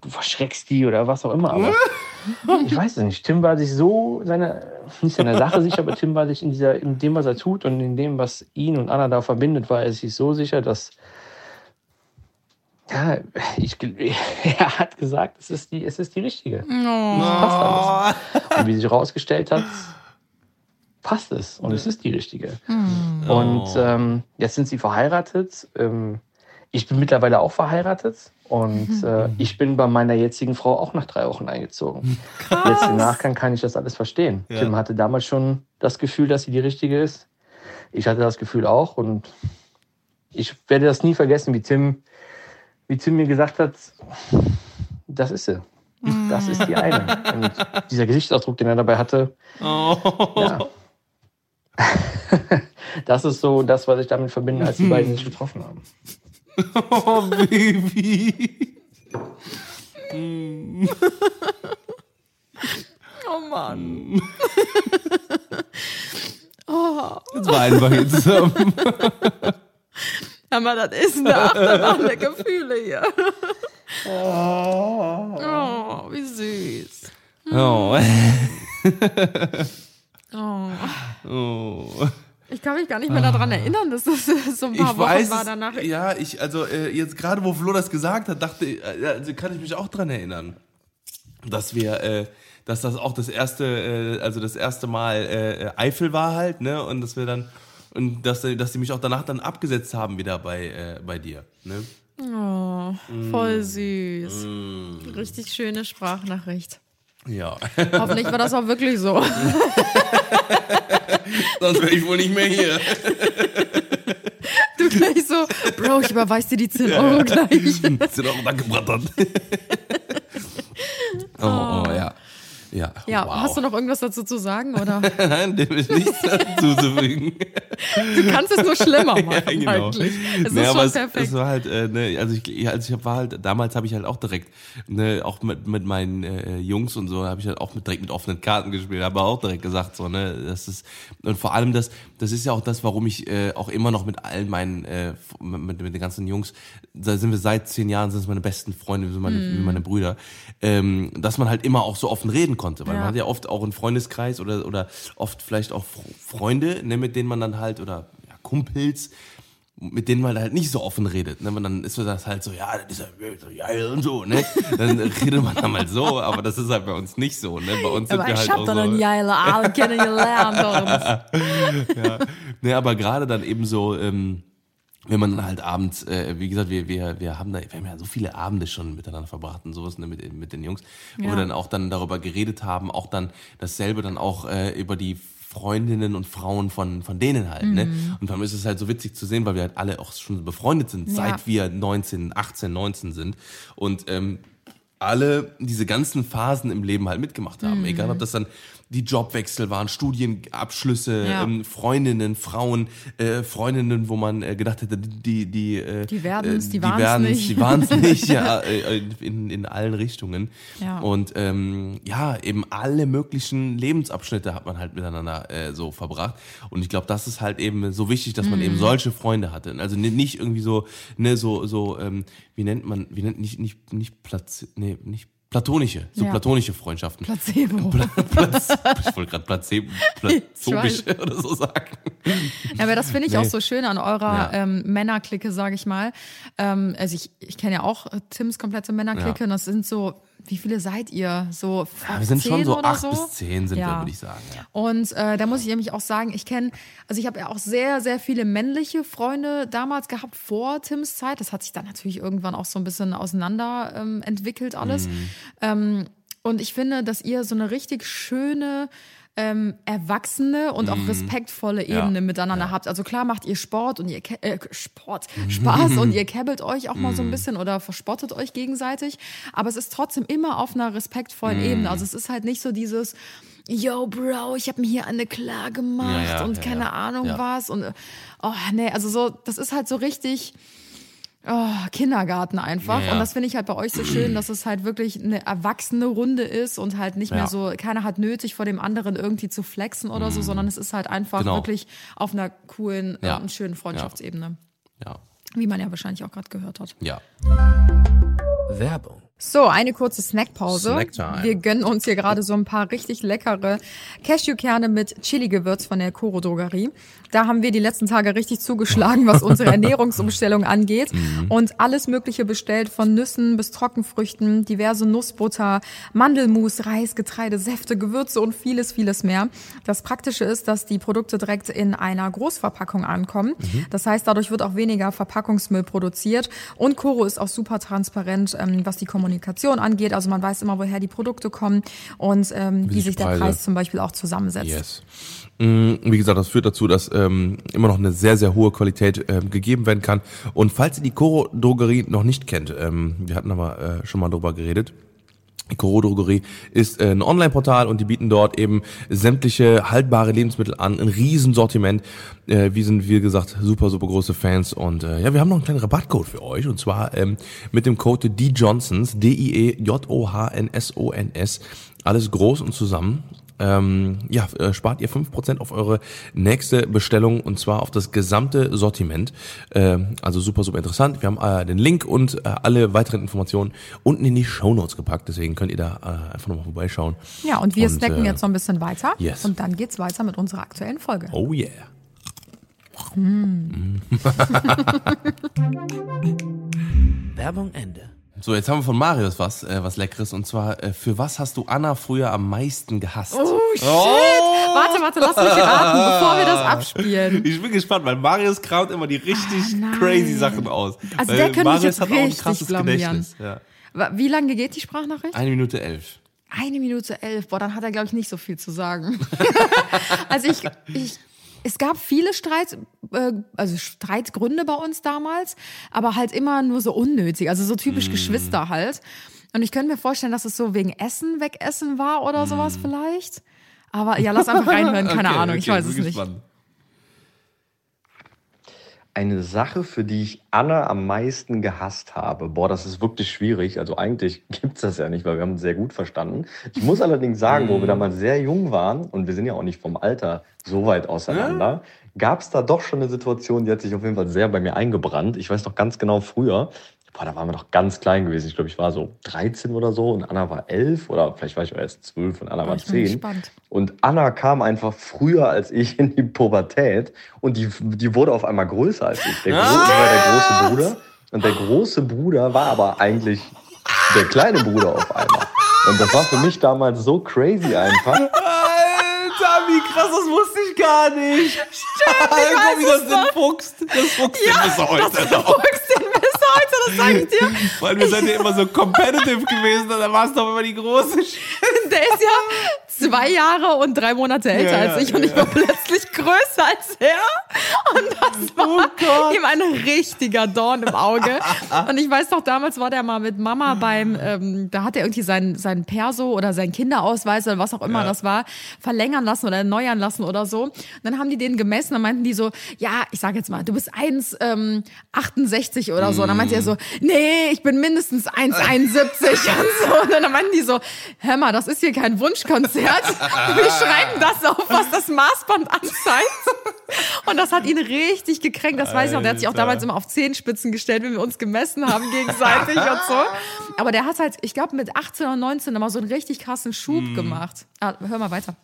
du, verschreckst die oder was auch immer. Aber ich weiß es nicht. Tim war sich so seiner, nicht seiner Sache sicher, aber Tim war sich in, dieser, in dem, was er tut und in dem, was ihn und Anna da verbindet, war er sich so sicher, dass ja, ich, er hat gesagt, es ist die, es ist die richtige. Oh. Passt alles. Und wie sich herausgestellt hat, passt es und es ist die richtige. Und ähm, jetzt sind sie verheiratet. Ähm, ich bin mittlerweile auch verheiratet und äh, ich bin bei meiner jetzigen Frau auch nach drei Wochen eingezogen. Jetzt im Nachgang kann ich das alles verstehen. Ja. Tim hatte damals schon das Gefühl, dass sie die richtige ist. Ich hatte das Gefühl auch und ich werde das nie vergessen, wie Tim, wie Tim mir gesagt hat, das ist sie. Das ist die eine. Und dieser Gesichtsausdruck, den er dabei hatte, ja. das ist so das, was ich damit verbinde, als die beiden sich getroffen haben. Oh, Baby. Oh Mann. oh, Jetzt weinen wir hier zusammen. aber das ist eine Achterbahn der Gefühle hier. Oh, wie süß. Oh. Oh. oh. Ich kann mich gar nicht mehr daran erinnern, dass das so ein paar Ich Wochen weiß war danach. ja, ich, also äh, jetzt gerade, wo Flo das gesagt hat, dachte, äh, also kann ich mich auch dran erinnern, dass wir, äh, dass das auch das erste, äh, also das erste Mal äh, Eifel war halt, ne, und dass wir dann, und dass, dass die mich auch danach dann abgesetzt haben wieder bei, äh, bei dir, ne. Oh, Mm. voll süß. Richtig schöne Sprachnachricht. Ja, Hoffentlich war das auch wirklich so. sonst wäre ich wohl nicht mehr hier. Du gleich so, Bro, ich überweis dir die 10 Euro gleich. Sind auch angebrattert. oh, oh, ja. Ja, Ja, wow. hast du noch irgendwas dazu zu sagen? Oder Nein, dem ist nichts dazuzufügen. du kannst es nur schlimmer machen, Ja, genau. eigentlich. Es Nee, ist schon es, perfekt. es war halt, äh, ne, also ich, also ich war halt, damals habe ich halt auch direkt, ne, auch mit, mit meinen äh, Jungs und so, habe ich halt auch mit, direkt mit offenen Karten gespielt, aber auch direkt gesagt, so, ne, das ist, und vor allem das, das ist ja auch das, warum ich äh, auch immer noch mit allen meinen, äh, mit, mit den ganzen Jungs, da sind wir seit zehn Jahren, sind es meine besten Freunde, sind meine, wie meine Brüder, ähm, dass man halt immer auch so offen reden konnte, weil Ja. man hat ja oft auch einen Freundeskreis oder, oder oft vielleicht auch Fr- Freunde, ne, mit denen man dann halt, oder ja, Kumpels, mit denen man halt nicht so offen redet. Ne? Und dann ist das halt so, ja, das ist ja so geil und so, ne? Dann redet man dann mal so, aber das ist halt bei uns nicht so, ne? Bei uns sind Aber wir ich halt hab auch doch so. einen Geile alle kennengelernt. Ja. Ne, aber gerade dann eben so, ähm, wenn man dann halt abends, äh, wie gesagt, wir, wir, wir haben da, wir haben ja so viele Abende schon miteinander verbracht und sowas ne, mit, mit den Jungs, wo Ja. wir dann auch dann darüber geredet haben, auch dann dasselbe dann auch äh, über die Freundinnen und Frauen von, von denen halt, ne? Und dann ist es halt so witzig zu sehen, weil wir halt alle auch schon befreundet sind, Ja. seit wir 19, 18, 19 sind. Und ähm, alle diese ganzen Phasen im Leben halt mitgemacht haben. Mhm. Egal, ob das dann die Jobwechsel waren, Studienabschlüsse, Ja. ähm, Freundinnen, Frauen, äh, Freundinnen, wo man äh, gedacht hätte, die die äh, Die werden's, äh, die waren's werden's, nicht. die waren's nicht, ja, äh, in, in allen Richtungen. Ja. Und ähm, ja, eben alle möglichen Lebensabschnitte hat man halt miteinander äh, so verbracht. Und ich glaube, das ist halt eben so wichtig, dass man Mhm. eben solche Freunde hatte. Also ni- nicht irgendwie so, ne, so, so, ähm, wie nennt man, wie nennt nicht, nicht, nicht Platz, nee, nicht platonische, so Ja. platonische Freundschaften. Placebo. Pla Platz, ich wollte gerade Placebo, platobisch weiß. oder so sagen. Ja, aber das finde ich Nee. auch so schön an eurer Ja. ähm, Männerklicke, sage ich mal. Ähm, also ich, ich kenne ja auch Tims komplette Männerklicke Ja. und das sind so, wie viele seid ihr? So Ja, wir sind schon so acht so? bis zehn sind wir, Ja. würde ich sagen. Ja. Und äh, da muss ich nämlich auch sagen, ich kenne, also ich habe ja auch sehr, sehr viele männliche Freunde damals gehabt vor Tims Zeit. Das hat sich dann natürlich irgendwann auch so ein bisschen auseinander ähm, entwickelt alles. Ähm, und ich finde, dass ihr so eine richtig schöne ähm, erwachsene und auch respektvolle Ja. Ebene miteinander habt. Also klar macht ihr Sport und ihr ke- äh, Sport Spaß und ihr kebbelt euch auch mal so ein bisschen oder verspottet euch gegenseitig, aber es ist trotzdem immer auf einer respektvollen Ebene. Also es ist halt nicht so dieses Yo, Bro, ich habe mir hier eine klar gemacht Ja, ja, und ja, keine ja. Ahnung Ja. was und oh nee, also so das ist halt so richtig Oh, Kindergarten einfach. Ja. Und das finde ich halt bei euch so schön, dass es halt wirklich eine erwachsene Runde ist und halt nicht Ja. mehr so, keiner hat nötig, vor dem anderen irgendwie zu flexen oder so, sondern es ist halt einfach Genau. wirklich auf einer coolen Ja. und schönen Freundschaftsebene. Ja. Wie man ja wahrscheinlich auch gerade gehört hat. Ja. Werbung. So, eine kurze Snackpause. Snacktime. Wir gönnen uns hier gerade so ein paar richtig leckere Cashewkerne mit Chili-Gewürz von der Koro Drogerie. Da haben wir die letzten Tage richtig zugeschlagen, was unsere Ernährungsumstellung angeht. Und alles Mögliche bestellt, von Nüssen bis Trockenfrüchten, diverse Nussbutter, Mandelmus, Reis, Getreide, Säfte, Gewürze und vieles, vieles mehr. Das Praktische ist, dass die Produkte direkt in einer Großverpackung ankommen. Das heißt, dadurch wird auch weniger Verpackungsmüll produziert. Und Koro ist auch super transparent, ähm, was die Kommunikation angeht. Also man weiß immer, woher die Produkte kommen und ähm, wie sich sich der Preise- Preis zum Beispiel auch zusammensetzt. Yes. Mm, Wie gesagt, das führt dazu, dass ähm, immer noch eine sehr, sehr hohe Qualität ähm, gegeben werden kann. Und falls ihr die Coro Drogerie noch nicht kennt, ähm, wir hatten aber äh, schon mal drüber geredet, Coro Drogerie ist äh, ein Online-Portal und die bieten dort eben sämtliche haltbare Lebensmittel an, ein Riesensortiment. Äh, wir sind, wie gesagt, super, super große Fans und äh, ja, wir haben noch einen kleinen Rabattcode für euch und zwar ähm, mit dem Code DJohnsons, D-I-E-J-O-H-N-S-O-N-S, alles groß und zusammen. Ähm, ja, äh, spart ihr 5% auf eure nächste Bestellung und zwar auf das gesamte Sortiment. Ähm, also super, super interessant. Wir haben äh, den Link und äh, alle weiteren Informationen unten in die Shownotes gepackt. Deswegen könnt ihr da äh, einfach nochmal vorbeischauen. Ja, und wir Und, snacken äh, jetzt noch ein bisschen weiter. yes. Und dann geht's weiter mit unserer aktuellen Folge. Oh yeah. Werbung Ende. So, jetzt haben wir von Marius was, äh, was Leckeres und zwar, äh, für was hast du Anna früher am meisten gehasst? Oh, shit! Warte, warte, lass mich raten, bevor wir das abspielen. Ich bin gespannt, weil Marius kraut immer die richtig Ah, crazy Sachen aus. Also weil der könnte Marius jetzt hat auch ein richtig krasses blamieren. Gedächtnis. Ja. Wie lange geht die Sprachnachricht? Eine Minute elf. Eine Minute elf. Boah, dann hat er, glaube ich, nicht so viel zu sagen. also ich, ich, es gab viele Streit, äh, also Streitgründe bei uns damals, aber halt immer nur so unnötig, also so typisch Geschwister halt. Und ich könnte mir vorstellen, dass es so wegen Essen wegessen war oder sowas vielleicht. Aber ja, lass einfach reinhören, keine Okay, Ahnung, ich okay, weiß bin es nicht. gespannt. Eine Sache, für die ich Anna am meisten gehasst habe. Boah, das ist wirklich schwierig. Also eigentlich gibt's das ja nicht, weil wir haben uns sehr gut verstanden. Ich muss allerdings sagen, wo wir damals sehr jung waren, und wir sind ja auch nicht vom Alter so weit auseinander, gab's da doch schon eine Situation, die hat sich auf jeden Fall sehr bei mir eingebrannt. Ich weiß noch ganz genau früher, boah, da waren wir noch ganz klein gewesen. Ich glaube, ich war so 13 oder so und Anna war 11 oder vielleicht war ich auch erst 12 und Anna war ich bin 10. gespannt. Und Anna kam einfach früher als ich in die Pubertät und die, die wurde auf einmal größer als ich. Der, Gro war der große Bruder und der große Bruder war aber eigentlich der kleine Bruder auf einmal. Und das war für mich damals so crazy einfach. Alter, wie krass, das wusste ich gar nicht. Stimmt, ich wie weiß das es noch. den fuchst. Das fuchst den bis heute noch. Fuchs, das sage ich dir. Weil wir sind ja immer so competitive gewesen und da war es doch immer die große Sch Der ist ja zwei Jahre und drei Monate älter Ja, ja, als ich und ja, ich war plötzlich größer als er. Und das war Gott. ihm ein richtiger Dorn im Auge. Und ich weiß doch, damals war der mal mit Mama beim, ähm, da hat er irgendwie seinen, seinen Perso oder seinen Kinderausweis oder was auch immer das war, verlängern lassen oder erneuern lassen oder so. Und dann haben die den gemessen, dann meinten die so, ja, ich sag jetzt mal, du bist 1,68 oder so. Und dann meinte er so, nee, ich bin mindestens 1,71 und so. Und dann meinten die so, hör mal, das ist hier kein Wunschkonzert. Wir schreiben das auf, was das Maßband anzeigt. Und das hat ihn richtig gekränkt. Das weiß ich auch. Der hat sich auch damals immer auf Zehenspitzen gestellt, wenn wir uns gemessen haben gegenseitig und so. Aber der hat halt, ich glaube, mit 18 oder 19 immer so einen richtig krassen Schub Mhm. gemacht. Ah, hör mal weiter.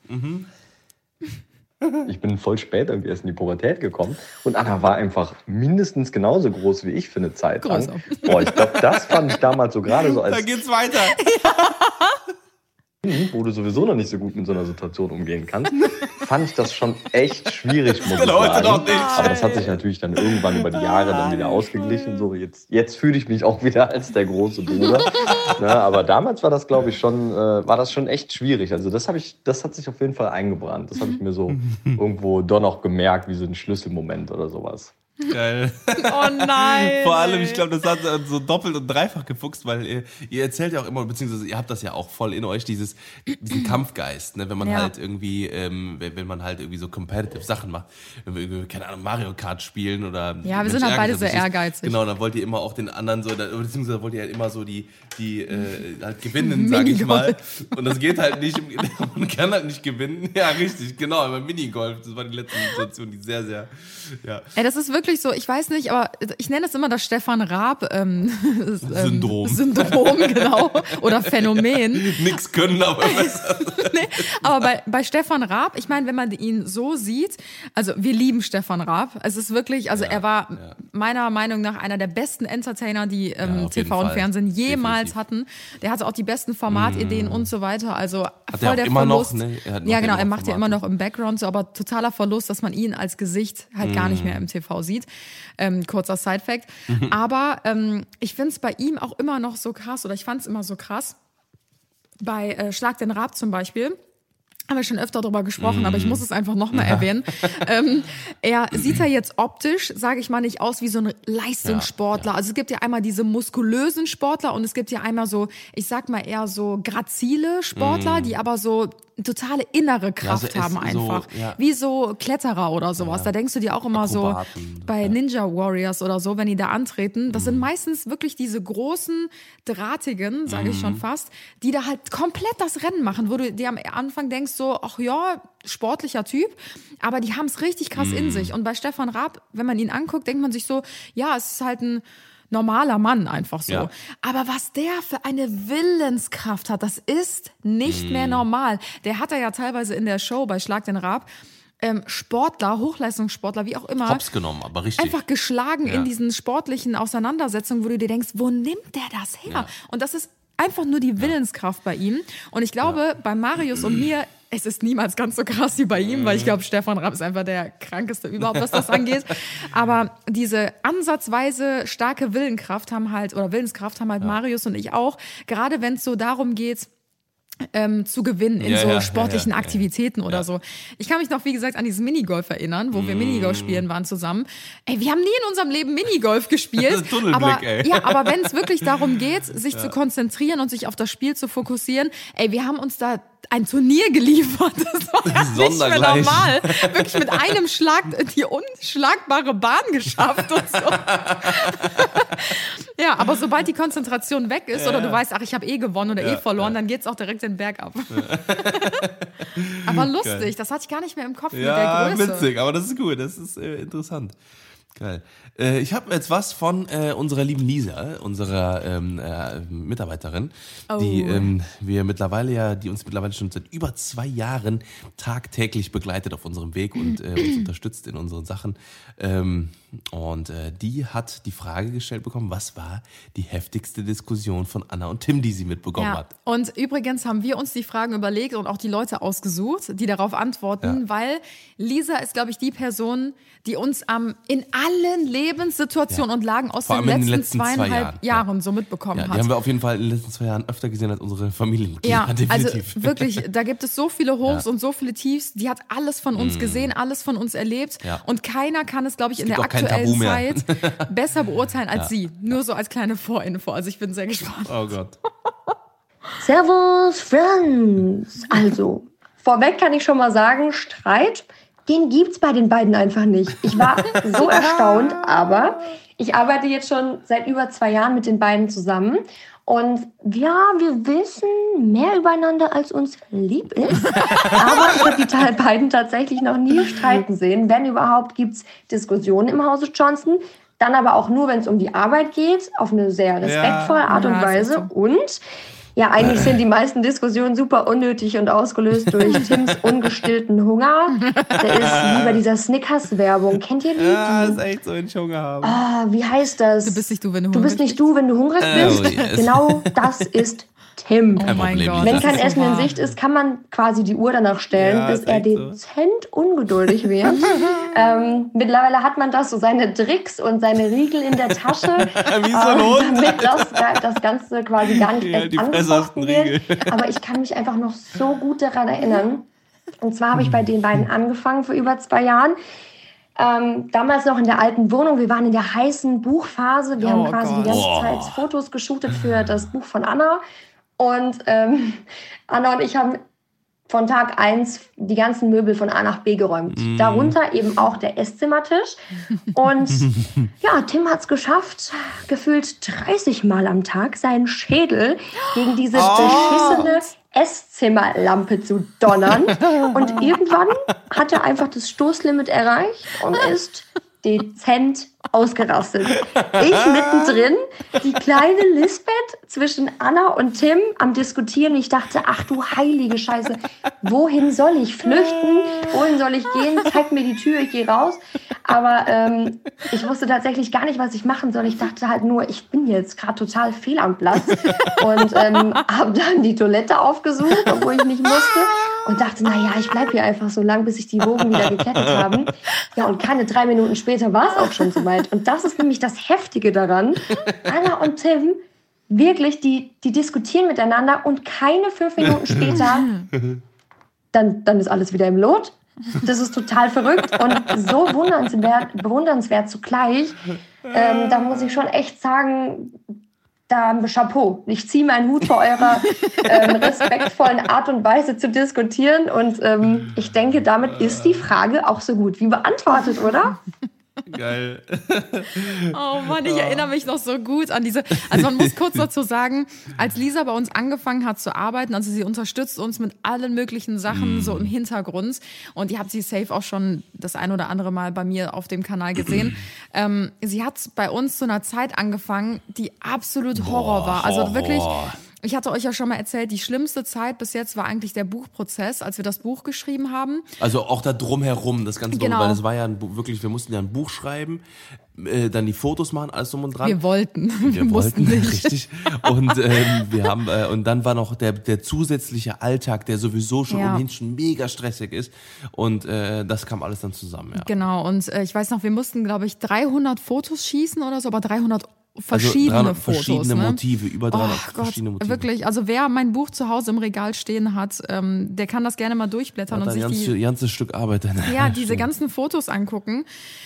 Ich bin voll spät irgendwie erst in die Pubertät gekommen und Anna war einfach mindestens genauso groß wie ich für eine Zeit lang. Größer. Boah, ich glaube, das fand ich damals so gerade so Da als geht's weiter. Kind, wo du sowieso noch nicht so gut mit so einer Situation umgehen kannst, fand ich das schon echt schwierig, muss ich Genau, heute sagen. Aber das hat sich natürlich dann irgendwann über die Jahre dann wieder ausgeglichen. So jetzt, jetzt fühle ich mich auch wieder als der große Bruder. Ne, aber damals war das, glaube ich, schon, äh, war das schon echt schwierig. Also das habe ich, das hat sich auf jeden Fall eingebrannt. Das habe ich mir so irgendwo doch noch gemerkt, wie so ein Schlüsselmoment oder sowas. Geil. Oh nein. Vor allem, ich glaube, das hat so doppelt und dreifach gefuchst, weil ihr, ihr erzählt ja auch immer, beziehungsweise ihr habt das ja auch voll in euch, dieses, diesen Kampfgeist, ne? wenn man Ja. halt irgendwie, ähm, wenn, wenn man halt irgendwie so competitive Sachen macht, wenn wir irgendwie, keine Ahnung, Mario Kart spielen oder. Ja, wir sind halt beide dich. ehrgeizig. Genau, dann wollt ihr immer auch den anderen so, beziehungsweise wollt ihr halt immer so die, die äh, halt gewinnen, sage ich mal. Und das geht halt nicht, man kann halt nicht gewinnen. Ja, richtig, genau, beim Minigolf, das war die letzte Situation, die sehr, sehr, ja. Ey, das ist wirklich so, ich weiß nicht, aber ich nenne das immer das Stefan Raab ähm, ähm, Syndrom. Syndrom, genau. Oder Phänomen. Nix können, aber besser. nee, aber bei, bei Stefan Raab, ich meine, wenn man ihn so sieht, also wir lieben Stefan Raab. Es ist wirklich, also er war meiner Meinung nach einer der besten Entertainer, die ähm, Ja, TV und Fall. Fernsehen jemals Definitiv. hatten. Der hatte auch die besten Formatideen und so weiter. Also er voll der noch, Verlust. ne? Hat noch ja, ja genau, er macht ja immer Formate. noch im Background so, aber totaler Verlust, dass man ihn als Gesicht halt gar nicht mehr im TV sieht. Ähm, kurzer Side-Fact. Aber ähm, ich finde es bei ihm auch immer noch so krass, oder ich fand es immer so krass, bei äh, Schlag den Rab zum Beispiel. Haben wir schon öfter darüber gesprochen, aber ich muss es einfach nochmal erwähnen. ähm, er sieht ja jetzt optisch, sage ich mal, nicht aus wie so ein Leistungssportler. Also es gibt ja einmal diese muskulösen Sportler und es gibt ja einmal so, ich sag mal eher so grazile Sportler, die aber so totale innere Kraft so haben ist so, einfach. ja. Wie so Kletterer oder sowas. Da denkst du dir auch immer Akrobaten, so, bei Ninja Warriors oder so, wenn die da antreten, das Mhm. sind meistens wirklich diese großen, drahtigen, sage ich Mhm. schon fast, die da halt komplett das Rennen machen, wo du dir am Anfang denkst so, ach ja, sportlicher Typ, aber die haben es richtig krass Mhm. in sich. Und bei Stefan Raab, wenn man ihn anguckt, denkt man sich so, ja, es ist halt ein normaler Mann einfach so. Ja. Aber was der für eine Willenskraft hat, das ist nicht Mhm. mehr normal. Der hat er ja teilweise in der Show bei Schlag den Raab ähm, Sportler, Hochleistungssportler, wie auch immer, Hops genommen, aber richtig. einfach geschlagen Ja. in diesen sportlichen Auseinandersetzungen, wo du dir denkst, wo nimmt der das her? Und das ist einfach nur die Willenskraft bei ihm. Und ich glaube, bei Marius und mir, es ist niemals ganz so krass wie bei ihm, weil ich glaube, Stefan Rapp ist einfach der krankeste überhaupt, was das angeht. Aber diese ansatzweise starke Willenkraft haben halt, oder Willenskraft haben halt Marius und ich auch, gerade wenn es so darum geht, ähm, zu gewinnen in Ja, so ja, ja, sportlichen ja, ja. Aktivitäten oder so. Ich kann mich noch, wie gesagt, an dieses Minigolf erinnern, wo wir Minigolf spielen waren zusammen. Ey, wir haben nie in unserem Leben Minigolf gespielt. Das ist Tunnelblick, aber, ey. Ja, aber wenn es wirklich darum geht, sich zu konzentrieren und sich auf das Spiel zu fokussieren, ey, wir haben uns da ein Turnier geliefert. Das war ja nicht mehr normal. Wirklich mit einem Schlag die unschlagbare Bahn geschafft und so. Ja, aber sobald die Konzentration weg ist oder du weißt, ach, ich habe eh gewonnen oder eh verloren, dann geht's auch direkt den Berg ab. aber lustig, das hatte ich gar nicht mehr im Kopf Ja, mit der Größe. witzig, aber das ist gut, das ist äh, interessant. Geil. Äh, ich habe jetzt was von äh, unserer lieben Lisa, unserer ähm, äh, Mitarbeiterin, die Oh. ähm, wir mittlerweile ja, die uns mittlerweile schon seit über zwei Jahren tagtäglich begleitet auf unserem Weg und äh, uns unterstützt in unseren Sachen. Ähm, und äh, die hat die Frage gestellt bekommen, was war die heftigste Diskussion von Anna und Tim, die sie mitbekommen Ja. hat. Und übrigens haben wir uns die Fragen überlegt und auch die Leute ausgesucht, die darauf antworten, Ja. weil Lisa ist, glaube ich, die Person, die uns am in allen Lebenssituationen und Lagen aus den in letzten, den letzten zwei zweieinhalb Jahren, Jahren, so mitbekommen Ja, die hat. haben wir auf jeden Fall in den letzten zwei Jahren öfter gesehen als unsere Familienmitglieder. Ja, also definitiv. wirklich, da gibt es so viele Hochs Ja. und so viele Tiefs. Die hat alles von uns gesehen, alles von uns erlebt. Ja. Und keiner kann es, glaube ich, in gibt der aktuellen. Zeit besser beurteilen als sie. Nur so als kleine Vorinfo. Also ich bin sehr gespannt. oh Gott. Servus, Friends. Also, vorweg kann ich schon mal sagen, Streit, den gibt's bei den beiden einfach nicht. Ich war so erstaunt, aber ich arbeite jetzt schon seit über zwei Jahren mit den beiden zusammen. Und ja, wir wissen mehr übereinander, als uns lieb ist. Aber ich habe die beiden tatsächlich noch nie streiten sehen. Wenn überhaupt, gibt's Diskussionen im Hause Johnson. Dann aber auch nur, wenn es um die Arbeit geht, auf eine sehr respektvolle Art Ja, und ist echt Weise. Und ja, eigentlich sind die meisten Diskussionen super unnötig und ausgelöst durch Tims ungestillten Hunger. Der ist wie bei dieser Snickers-Werbung. Kennt ihr die? Ja, ist echt so, wenn ich Hunger habe. ah, wie heißt das? Du bist nicht du, wenn du Du bist hungrig nicht du, wenn du hungrig Oh, bist. yes. Genau das ist Tim. Oh mein Problem, Gott. Wenn kein Essen in. Sicht ist, kann man quasi die Uhr danach stellen, Ja, bis er echt so. dezent ungeduldig wird. ähm, mittlerweile hat man das, so seine Tricks und seine Riegel in der Tasche, Wie so ein ähm, Hund. damit das, das Ganze quasi gar nicht Ja, erst angefochten wird. Aber ich kann mich einfach noch so gut daran erinnern. Und zwar habe ich bei den beiden angefangen vor über zwei Jahren. Ähm, damals noch in der alten Wohnung. Wir waren in der heißen Buchphase. Wir Oh haben quasi Gott. die ganze. Zeit Fotos geshootet für das Buch von Anna. Und ähm, Anna und ich haben von Tag 1 die ganzen Möbel von A nach B geräumt. Mm. Darunter eben auch der Esszimmertisch. Und ja, Tim hat es geschafft, gefühlt 30 Mal am Tag seinen Schädel gegen diese beschissene Esszimmerlampe zu donnern. Und irgendwann hat er einfach das Stoßlimit erreicht und ist dezent ausgerastet. Ich mittendrin, die kleine Lisbeth zwischen Anna und Tim am Diskutieren. Ich dachte, ach du heilige Scheiße, wohin soll ich flüchten? Wohin soll ich gehen? Zeig mir die Tür, ich gehe raus. Aber ähm, ich wusste tatsächlich gar nicht, was ich machen soll. Ich dachte halt nur, ich bin jetzt gerade total fehl am Platz und ähm, habe dann die Toilette aufgesucht, obwohl ich nicht musste und dachte, na ja, ich bleib hier einfach so lang, bis sich die Wogen wieder gekettet haben. Ja, und keine drei Minuten später war es auch schon soweit. Und das ist nämlich das Heftige daran. Anna und Tim, wirklich, die, die diskutieren miteinander und keine fünf Minuten später, dann, dann ist alles wieder im Lot. Das ist total verrückt und so bewundernswert, bewundernswert zugleich. Ähm, da muss ich schon echt sagen, da Chapeau. Ich ziehe meinen Hut vor eurer ähm, respektvollen Art und Weise zu diskutieren. Und ähm, ich denke, damit ist die Frage auch so gut wie beantwortet, oder? Geil. Oh Mann, ich erinnere mich noch so gut an diese. Also man muss kurz dazu sagen, als Lisa bei uns angefangen hat zu arbeiten, also sie unterstützt uns mit allen möglichen Sachen so im Hintergrund und ihr habt sie safe auch schon das ein oder andere Mal bei mir auf dem Kanal gesehen. ähm, sie hat bei uns zu einer Zeit angefangen, die absolut Horror war. Also Horror. wirklich. Ich hatte euch ja schon mal erzählt, die schlimmste Zeit bis jetzt war eigentlich der Buchprozess, als wir das Buch geschrieben haben. Also auch da drumherum, das Ganze, Genau. weil es war ja ein, Bu- wirklich, wir mussten ja ein Buch schreiben, äh, dann die Fotos machen, alles drum und dran. Wir wollten, wir, wir mussten wollten, nicht. richtig. Und ähm, wir haben äh, und dann war noch der der zusätzliche Alltag, der sowieso schon Ja. ohnehin schon mega stressig ist. Und äh, das kam alles dann zusammen. Ja. Genau, und äh, ich weiß noch, wir mussten, glaube ich, 300 Fotos schießen oder so, aber 300 Also verschiedene 300 Fotos. verschiedene ne? Motive, über 300 Oh Gott, verschiedene Motive. wirklich. Also wer mein Buch zu Hause im Regal stehen hat, ähm, der kann das gerne mal durchblättern Hat und sich ganzes, die, ganzes Stück Arbeit. Dann. ja, diese ganzen Fotos angucken.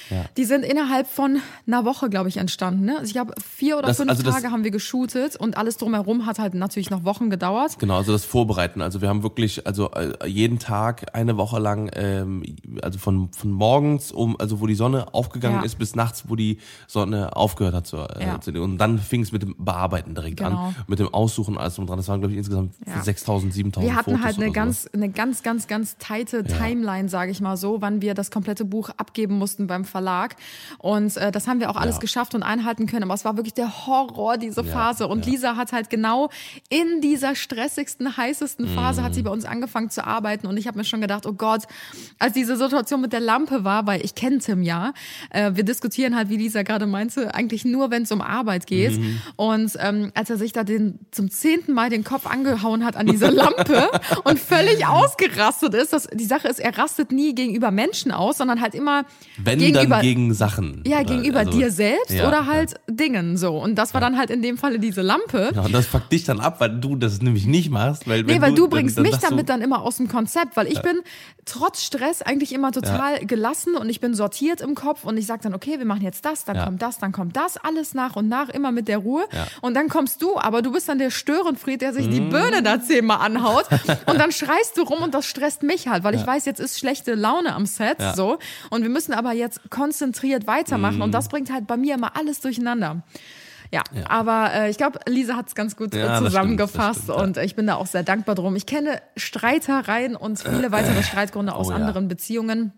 Ja. Die sind innerhalb von einer Woche, glaube ich, entstanden. Ne? Also ich glaube, vier oder Das- fünf also das- Tage haben wir geshootet und alles drumherum hat halt natürlich noch Wochen gedauert. Genau, also das Vorbereiten. Also wir haben wirklich, also äh, jeden Tag eine Woche lang, ähm, also von, von morgens um, also wo die Sonne aufgegangen Ja. ist, bis nachts, wo die Sonne aufgehört hat zu, äh, Ja. zu und dann fing es mit dem Bearbeiten direkt Genau. an, mit dem Aussuchen und alles drum dran. Das waren glaube ich insgesamt Ja. 6.000, 7.000 Wir hatten Fotos halt eine ganz, eine ganz, ganz, ganz tighte Timeline, sage ich mal so, wann wir das komplette Buch abgeben mussten beim Verlag. Und äh, das haben wir auch alles Ja. geschafft und einhalten können. Aber es war wirklich der Horror, diese Ja, Phase. Und ja. Lisa hat halt genau in dieser stressigsten, heißesten Phase Mhm. hat sie bei uns angefangen zu arbeiten. Und ich habe mir schon gedacht, oh Gott, als diese Situation mit der Lampe war, weil ich kenne Tim ja, äh, wir diskutieren halt, wie Lisa gerade meinte, eigentlich nur, wenn es um Arbeit geht. Mhm. Und ähm, als er sich da den, zum zehnten Mal den Kopf angehauen hat an diese Lampe und völlig ausgerastet ist, das, die Sache ist, er rastet nie gegenüber Menschen aus, sondern halt immer Wenn gegenüber, dann gegen Sachen. ja, Oder- gegenüber also- dir selbst Ja, oder halt Dingen so. Und das war dann halt in dem Falle diese Lampe. Ja, und das fuckt dich dann ab, weil du das nämlich nicht machst. Weil, Nee, weil du, dann- bringst dann mich du- damit dann immer aus dem Konzept, weil ich bin trotz Stress eigentlich immer total gelassen und ich bin sortiert im Kopf und ich sage dann, okay, wir machen jetzt das, dann Ja. kommt das, dann kommt das, alles nach und nach, immer mit der Ruhe. Ja. Und dann kommst du, aber du bist dann der Störenfried, der sich Mhm. die Birne da zehnmal anhaut und dann schreist du rum und das stresst mich halt, weil ich weiß, jetzt ist schlechte Laune am Set, Ja. so. Und wir müssen aber jetzt konzentriert weitermachen Mhm. und das bringt halt bei mir immer alles durcheinander. Ja, aber äh, ich glaube, Lisa hat es ganz gut Ja, äh, das stimmt, zusammengefasst das stimmt, ja. und ich bin da auch sehr dankbar drum. Ich kenne Streitereien und viele weitere Streitgründe aus Oh ja. anderen Beziehungen.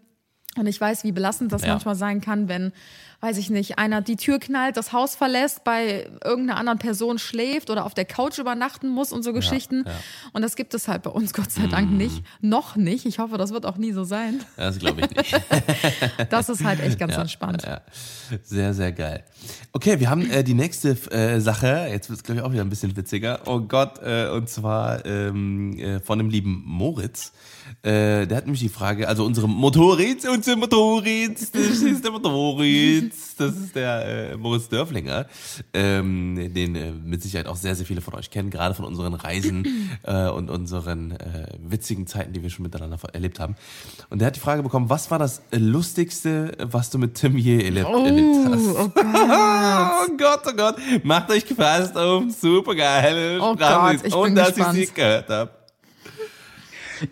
Und ich weiß, wie belastend das Ja. manchmal sein kann, wenn, weiß ich nicht, einer die Tür knallt, das Haus verlässt, bei irgendeiner anderen Person schläft oder auf der Couch übernachten muss und so Geschichten. ja. Und das gibt es halt bei uns Gott sei Dank nicht. Noch nicht. Ich hoffe, das wird auch nie so sein. Das glaube ich nicht. Das ist halt echt ganz Ja, entspannt. Ja. Sehr, sehr geil. Okay, wir haben äh, die nächste äh, Sache. Jetzt wird es, glaube ich, auch wieder ein bisschen witziger. Oh Gott, äh, und zwar ähm, äh, von dem lieben Moritz. Äh, der hat nämlich die Frage, also unsere Motorräds, unsere Motorräds, das ist der Motorräds, das ist der äh, Moritz Dörflinger, ähm, den äh, mit Sicherheit auch sehr, sehr viele von euch kennen, gerade von unseren Reisen äh, und unseren äh, witzigen Zeiten, die wir schon miteinander erlebt haben. Und der hat die Frage bekommen, was war das Lustigste, was du mit Tim je erlebt, erlebt hast? Oh Gott. Oh Gott, oh Gott. Macht euch gefasst auf super geile Oh Sprache Gott, ich und bin dass gespannt. ich sie gehört habe.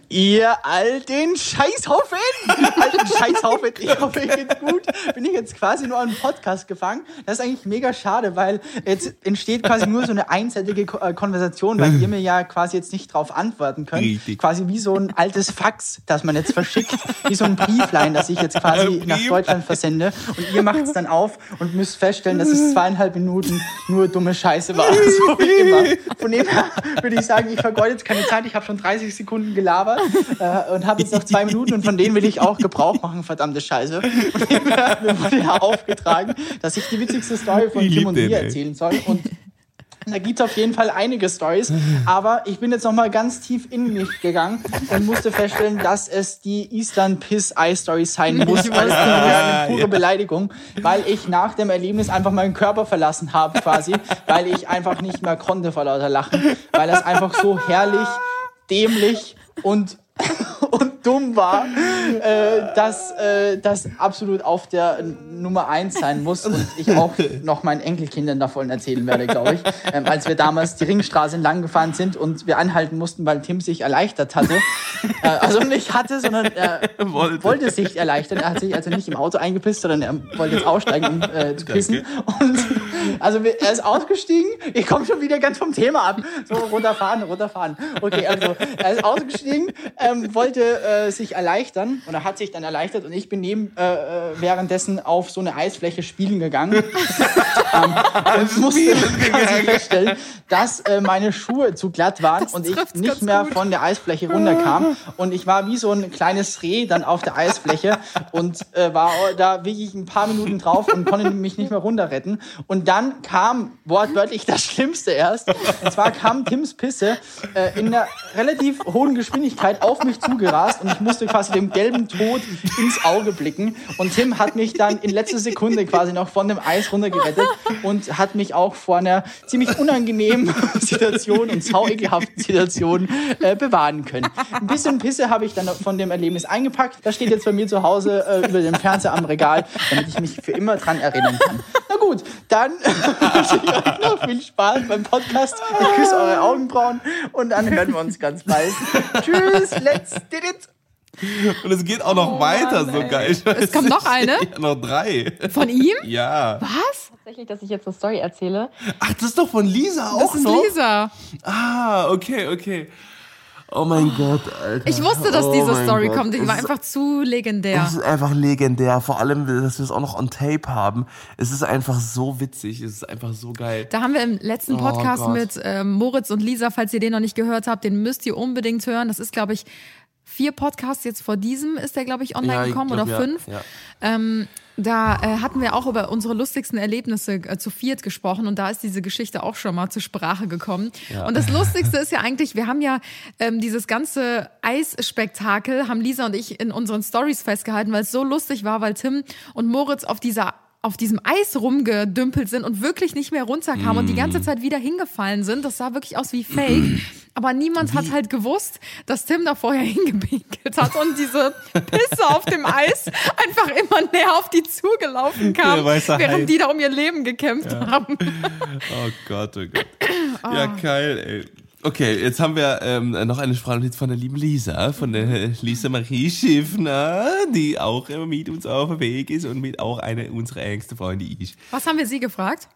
Ihr alten Scheißhaufen! alten Scheißhaufen! Ich hoffe, euch geht's gut. Bin ich jetzt quasi nur an einen Podcast gefangen. Das ist eigentlich mega schade, weil jetzt entsteht quasi nur so eine einseitige äh, Konversation, weil ihr mir ja quasi jetzt nicht drauf antworten könnt. Richtig. Quasi wie so ein altes Fax, das man jetzt verschickt. Wie so ein Brieflein, das ich jetzt quasi nach. Deutschland versende. Und ihr macht es dann auf und müsst feststellen, dass es zweieinhalb Minuten nur dumme Scheiße war. So wie immer. Von dem her würde ich sagen, ich vergeude jetzt keine Zeit. Ich habe schon 30 Sekunden gelabert äh, und habe jetzt noch zwei Minuten und von denen will ich auch Gebrauch machen, verdammte Scheiße. Und mir wurde ja aufgetragen, dass ich die witzigste Story von Ich Tim lieb und mir erzählen soll. Und da gibt es auf jeden Fall einige Stories, aber ich bin jetzt noch mal ganz tief in mich gegangen und musste feststellen, dass es die Eastern Piss Eye Story sein muss, weil es eine pure ja. Beleidigung, weil ich nach dem Erlebnis einfach meinen Körper verlassen habe quasi, weil ich einfach nicht mehr konnte vor lauter Lachen, weil das einfach so herrlich, dämlich und und dumm war, äh, dass äh, das absolut auf der Nummer eins sein muss und ich auch noch meinen Enkelkindern davon erzählen werde, glaube ich. Ähm, als wir damals die Ringstraße entlang gefahren sind und wir anhalten mussten, weil Tim sich erleichtert hatte. Äh, also nicht hatte, sondern er Wollte. wollte. sich erleichtern. Er hat sich also nicht im Auto eingepisst, sondern er wollte jetzt aussteigen, um äh, zu pissen. Und also er ist ausgestiegen. Ich komme schon wieder ganz vom Thema ab. So runterfahren, runterfahren. Okay, also er ist ausgestiegen, ähm, wollte äh, sich erleichtern oder hat sich dann erleichtert und ich bin neben äh, äh, währenddessen auf so eine Eisfläche spielen gegangen. Ähm, und musste quasi feststellen, dass äh, meine Schuhe zu glatt waren und ich nicht mehr gut. von der Eisfläche runterkam. Und ich war wie so ein kleines Reh dann auf der Eisfläche und äh, war da wirklich ein paar Minuten drauf und konnte mich nicht mehr runterretten. Und dann kam wortwörtlich das Schlimmste erst. Und zwar kam Tims Pisse äh, in einer relativ hohen Geschwindigkeit auf mich zugerast und ich musste quasi dem gelben Tod ins Auge blicken und Tim hat mich dann in letzter Sekunde quasi noch von dem Eis runtergerettet und hat mich auch vor einer ziemlich unangenehmen Situation und sau ekelhaften Situation äh, bewahren können. Ein bisschen Pisse habe ich dann von dem Erlebnis eingepackt. Das steht jetzt bei mir zu Hause äh, über dem Fernseher am Regal, damit ich mich für immer dran erinnern kann. Gut, dann wünsche ich euch noch viel Spaß beim Podcast. Ich küsse eure Augenbrauen und dann hören wir uns ganz bald. Tschüss, let's did it. Und es geht auch noch weiter, so geil. Es kommt noch eine? Ja, noch drei. Von ihm? Ja. Was? Tatsächlich, dass ich jetzt eine Story erzähle. Ach, das ist doch von Lisa auch Das ist noch? Lisa. Ah, okay, okay. Oh mein Gott, Alter. Ich wusste, dass oh diese Story Gott. kommt. Die Es war einfach zu legendär. Es ist einfach legendär, vor allem, dass wir es auch noch on tape haben. Es ist einfach so witzig, es ist einfach so geil. Da haben wir im letzten Oh Podcast Gott. mit ähm, Moritz und Lisa, falls ihr den noch nicht gehört habt, den müsst ihr unbedingt hören. Das ist, glaube ich, vier Podcasts jetzt vor diesem ist der, glaube ich, online Ja, ich gekommen glaub, oder ja, fünf. ja. Ähm, da äh, hatten wir auch über unsere lustigsten Erlebnisse äh, zu viert gesprochen und da ist diese Geschichte auch schon mal zur Sprache gekommen. Ja. Und das Lustigste ist ja eigentlich, wir haben ja ähm, dieses ganze Eisspektakel, haben Lisa und ich in unseren Stories festgehalten, weil es so lustig war, weil Tim und Moritz auf dieser auf diesem Eis rumgedümpelt sind und wirklich nicht mehr runterkamen und die ganze Zeit wieder hingefallen sind. Das sah wirklich aus wie Fake. Aber niemand hat halt gewusst, dass Tim da vorher hingepinkelt hat und diese Pisse auf dem Eis einfach immer näher auf die zugelaufen kam, während die da um ihr Leben gekämpft haben. Oh Gott, oh Gott. Ja, geil, ey. Okay, jetzt haben wir ähm, noch eine Sprachnotiz von der lieben Lisa, von der Lisa Marie Schiffner, die auch immer mit uns auf dem Weg ist und mit auch eine unserer engsten Freunde ist. Was haben wir sie gefragt?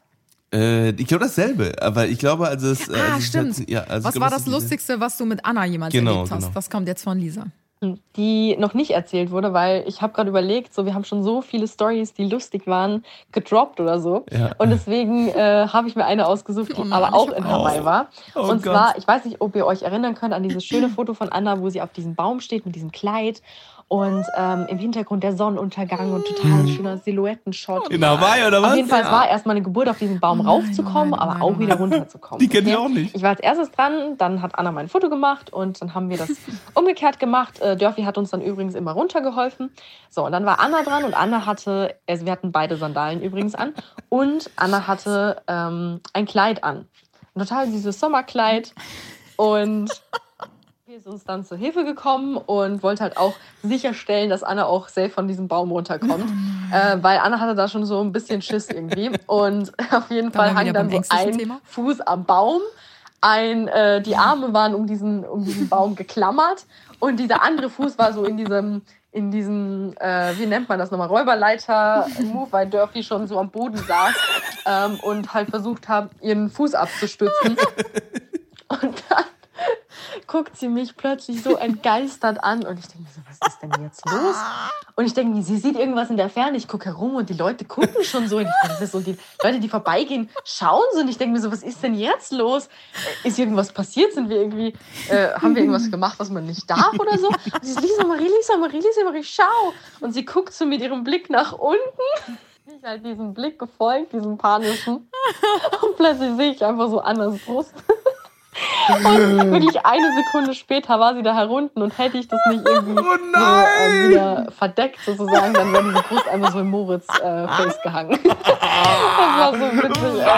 Äh, ich glaube dasselbe, aber ich glaube, also es. Ah, also stimmt. Hat, ja, also Was ich war das Lustigste, was du mit Anna jemals Genau, erlebt hast? genau. Das kommt jetzt von Lisa. Die noch nicht erzählt wurde, weil ich habe gerade überlegt, so wir haben schon so viele Stories, die lustig waren, gedroppt oder so. Ja. Und deswegen äh, habe ich mir eine ausgesucht, die Oh aber auch in auch. Hawaii war. Oh und Gott. zwar, ich weiß nicht, ob ihr euch erinnern könnt an dieses schöne Foto von Anna, wo sie auf diesem Baum steht mit diesem Kleid und ähm, im Hintergrund der Sonnenuntergang und total schöner Silhouettenshot. In Hawaii oder was? Auf jeden Fall, es war erst meine Geburt, auf diesen Baum Oh nein, raufzukommen, nein, aber nein, auch nein. wieder runterzukommen. Die kenn ich Okay? auch nicht. Ich war als erstes dran, dann hat Anna mein Foto gemacht und dann haben wir das umgekehrt gemacht. Äh, Dörfi hat uns dann übrigens immer runtergeholfen. So, und dann war Anna dran und Anna hatte, also wir hatten beide Sandalen übrigens an und Anna hatte ähm, ein Kleid an. Ein total süßes Sommerkleid und ist uns dann zur Hilfe gekommen und wollte halt auch sicherstellen, dass Anna auch safe von diesem Baum runterkommt. äh, weil Anna hatte da schon so ein bisschen Schiss irgendwie. Und auf jeden Fall hang dann so ein Thema. Fuß am Baum. Ein, äh, die Arme waren um diesen, um diesen Baum geklammert und dieser andere Fuß war so in diesem, in diesem, äh, wie nennt man das nochmal, Räuberleiter-Move, weil Durfy schon so am Boden saß ähm, und halt versucht hat, ihren Fuß abzustützen. Und dann guckt sie mich plötzlich so entgeistert an und ich denke mir so, was ist denn jetzt los? Und ich denke mir, sie sieht irgendwas in der Ferne. Ich gucke herum und die Leute gucken schon so. Und, die Leute, die vorbeigehen, schauen so. Und ich denke mir so, was ist denn jetzt los? Ist irgendwas passiert? Sind wir irgendwie, äh, haben wir irgendwas gemacht, was man nicht darf oder so? Und sie ist Lisa Marie, Lisa Marie, Lisa Marie, schau. Und sie guckt so mit ihrem Blick nach unten. Ich halt diesem Blick gefolgt, diesem panischen. Und plötzlich sehe ich einfach so Annas Brust. Und wirklich eine Sekunde später war sie da herunten und hätte ich das nicht irgendwie Oh so, ähm, wieder verdeckt sozusagen, dann wäre diese Brust einfach so im Moritz äh, Face gehangen. das war so witzig. Äh.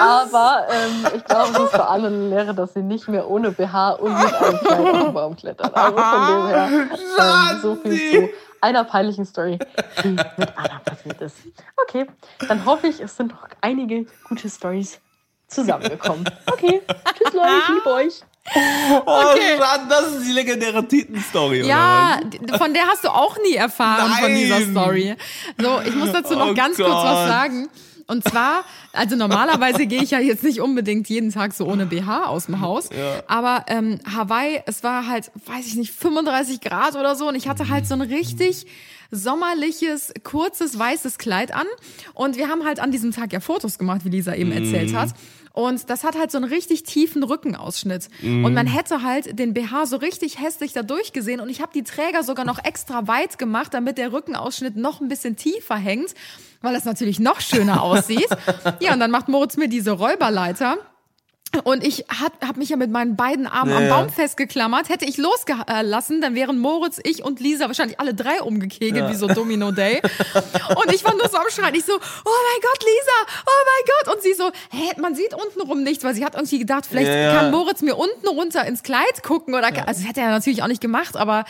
Aber ähm, ich glaube, es ist für alle eine Lehre, dass sie nicht mehr ohne BH und mit einem Kleid auf den Baum klettern. Also von dem her ähm, so viel zu einer peinlichen Story, die mit Anna passiert ist. Okay, dann hoffe ich, es sind noch einige gute Stories zusammengekommen. Okay, tschüss Leute, ich liebe euch. Oh, Schatz, das ist die legendäre Titelstory, Ja, von der hast du auch nie erfahren von dieser Nein. Story. So, ich muss dazu noch Oh ganz kurz Gott. was sagen. Und zwar, also normalerweise gehe ich ja jetzt nicht unbedingt jeden Tag so ohne BH aus dem Haus. Aber ähm, Hawaii, es war halt, weiß ich nicht, 35 Grad oder so. Und ich hatte halt so ein richtig sommerliches, kurzes, weißes Kleid an. Und wir haben halt an diesem Tag ja Fotos gemacht, wie Lisa eben erzählt hat. Und das hat halt so einen richtig tiefen Rückenausschnitt. Und man hätte halt den BH so richtig hässlich da durchgesehen. Und ich habe die Träger sogar noch extra weit gemacht, damit der Rückenausschnitt noch ein bisschen tiefer hängt, weil es natürlich noch schöner aussieht. Ja, und dann macht Moritz mir diese Räuberleiter. Und ich habe hab mich ja mit meinen beiden Armen am Ja. Baum festgeklammert. Hätte ich losgelassen, dann wären Moritz, ich und Lisa wahrscheinlich alle drei umgekegelt, wie so Domino Day. Und ich war nur so am Schreien. Ich so, oh mein Gott, Lisa, oh mein Gott. Und sie so, hä, man sieht untenrum nichts, weil sie hat irgendwie gedacht, vielleicht Ja, ja. kann Moritz mir unten runter ins Kleid gucken. Oder, Also das hätte er natürlich auch nicht gemacht, aber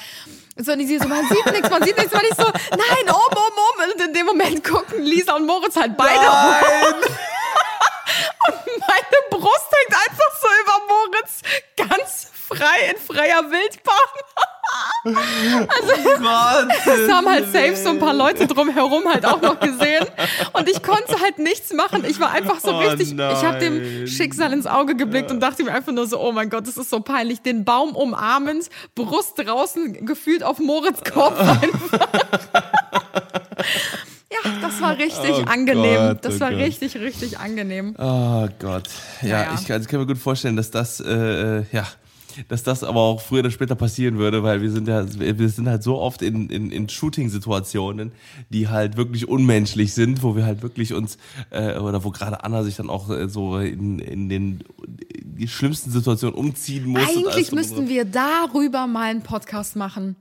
so, und sie so, man sieht nichts, man sieht nichts. Und ich so, nein, oben, oben, oben. Und in dem Moment gucken Lisa und Moritz halt beide um. Meine Brust hängt einfach so über Moritz ganz frei in freier Wildbahn. also es haben halt safe so ein paar Leute drumherum halt auch noch gesehen und ich konnte halt nichts machen. Ich war einfach so Oh richtig, ich habe nein. dem Schicksal ins Auge geblickt und dachte mir einfach nur so, oh mein Gott, das ist so peinlich. Den Baum umarmend, Brust draußen, gefühlt auf Moritz Kopf einfach. Ja, das war richtig Oh angenehm. Gott, das oh war Gott. richtig, richtig angenehm. Oh Gott. Ja, Ja, ja. ich kann, ich kann mir gut vorstellen, dass das, äh, äh, ja, dass das aber auch früher oder später passieren würde, weil wir sind ja, wir sind halt so oft in, in, in Shooting-Situationen, die halt wirklich unmenschlich sind, wo wir halt wirklich uns, äh, oder wo gerade Anna sich dann auch äh, so in, in den die schlimmsten Situationen umziehen muss. Eigentlich müssten wir darüber mal einen Podcast machen.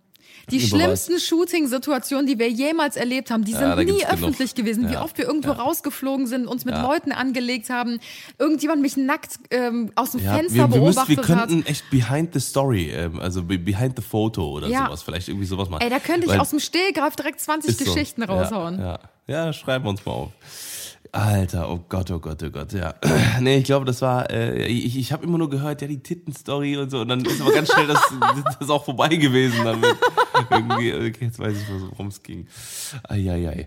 Die schlimmsten Shooting-Situationen, die wir jemals erlebt haben, die Ja, sind nie gibt's genug. öffentlich gewesen. Wie Ja, oft wir irgendwo rausgeflogen sind, uns mit. Leuten angelegt haben, irgendjemand mich nackt ähm, aus dem Fenster wir, wir, müssen, beobachtet wir hat. könnten echt behind the story, ähm, also be- behind the photo oder sowas, vielleicht irgendwie sowas machen. Ey, da könnte ich Weil- aus dem Stehgreif direkt 20 Ist so. Geschichten raushauen. Ja, schreiben wir uns mal auf. Alter, oh Gott, oh Gott, oh Gott, ja. nee, ich glaube, das war, äh, ich, ich habe immer nur gehört, ja, die Titten-Story und so, und dann ist aber ganz schnell das, das auch vorbei gewesen damit. Irgendwie, okay, jetzt weiß ich, worum es ging. Eieiei.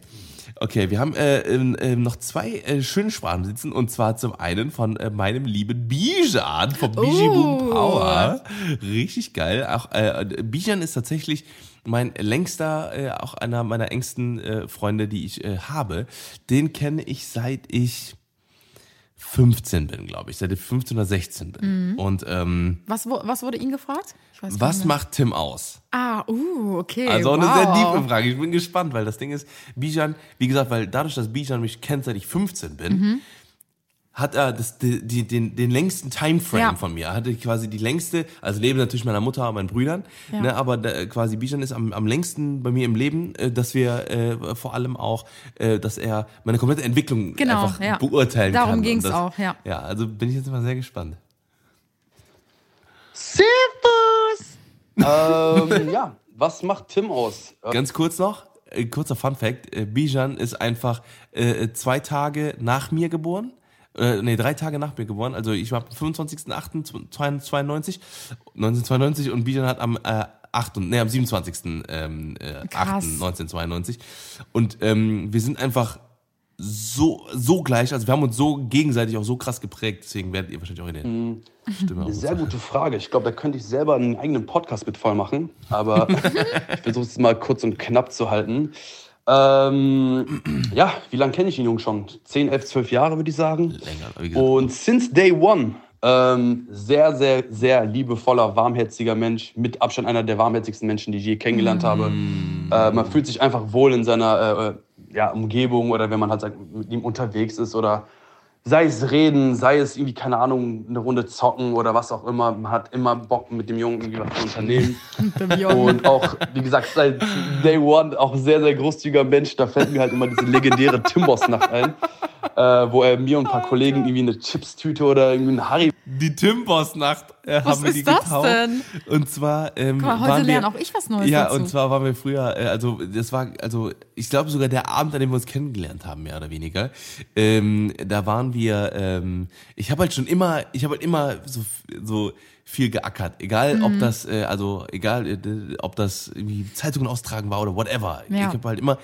Okay, wir haben äh, ähm, noch zwei äh, schöne Sprachen sitzen und zwar zum einen von äh, meinem lieben Bijan vom Biji Boom Oh. Power. Richtig geil. Auch äh, Bijan ist tatsächlich mein längster, äh, auch einer meiner engsten äh, Freunde, die ich äh, habe. Den kenne ich seit ich 15 bin, glaube ich, seit ich 15 oder 16 bin. Mhm. Und ähm, Was, was wurde Ihnen gefragt? Was macht Tim aus? Ah, uh, okay. Also eine wow. sehr tiefe Frage. Ich bin gespannt, weil das Ding ist, Bijan, wie gesagt, weil dadurch, dass Bijan mich kennt, seit ich 15 bin, Mhm. Hat er das, die, die, den, den längsten Timeframe Ja. von mir. Er hatte quasi die längste, also neben natürlich meiner Mutter und meinen Brüdern, Ja. ne, aber da, quasi Bijan ist am, am längsten bei mir im Leben, äh, dass wir äh, vor allem auch, äh, dass er meine komplette Entwicklung Genau, einfach ja. beurteilen kann. Darum ging's das- auch, ja. Ja, also bin ich jetzt mal sehr gespannt. Servus! ähm, ja, was macht Tim aus? Ganz kurz noch, äh, kurzer Fun Fact, äh, Bijan ist einfach äh, zwei Tage nach mir geboren. Äh, nee, drei Tage nach mir geboren. Also ich war am 25.08.92, 1992 und Bijan hat am äh, 8. und- Nee, am 27. Ähm, äh, Krass. 8. 1992. Und ähm, wir sind einfach so, so gleich, also wir haben uns so gegenseitig auch so krass geprägt, deswegen werdet ihr wahrscheinlich auch in der Mhm. Stimme sehr gute Frage. Ich glaube, da könnte ich selber einen eigenen Podcast mit voll machen. Aber ich versuche es mal kurz und knapp zu halten. Ähm, ja, wie lange kenne ich den Jungen schon? 10, 11, 12 Jahre, würde ich sagen. Länger, Und since day one, ähm, sehr, sehr, sehr liebevoller, warmherziger Mensch. Mit Abstand einer der warmherzigsten Menschen, die ich je kennengelernt habe. Äh, man fühlt sich einfach wohl in seiner äh, ja, Umgebung oder wenn man halt mit ihm unterwegs ist oder sei es reden, sei es irgendwie, keine Ahnung, eine Runde zocken oder was auch immer. Man hat immer Bock, mit dem Jungen irgendwie was zu unternehmen. Und auch, wie gesagt, seit Day One auch sehr, sehr großzügiger Mensch. Da fällt mir halt immer diese legendäre Timbos-Nacht ein, äh, wo er mir und ein paar Kollegen irgendwie eine Chipstüte oder irgendwie ein Harry. Die Timbos-Nacht äh, Was haben wir ist die das denn? Und zwar ähm, Guck mal, heute waren wir, lerne auch ich was Neues Ja, dazu. und zwar waren wir früher, äh, also das war, also ich glaube sogar der Abend, an dem wir uns kennengelernt haben, mehr oder weniger. Ähm, da waren wir, ähm, ich habe halt schon immer, ich habe halt immer so, so viel geackert, egal ob Mhm. das, äh, also egal, äh, ob das irgendwie Zeitungen austragen war oder whatever. Ja. Ich habe halt immer,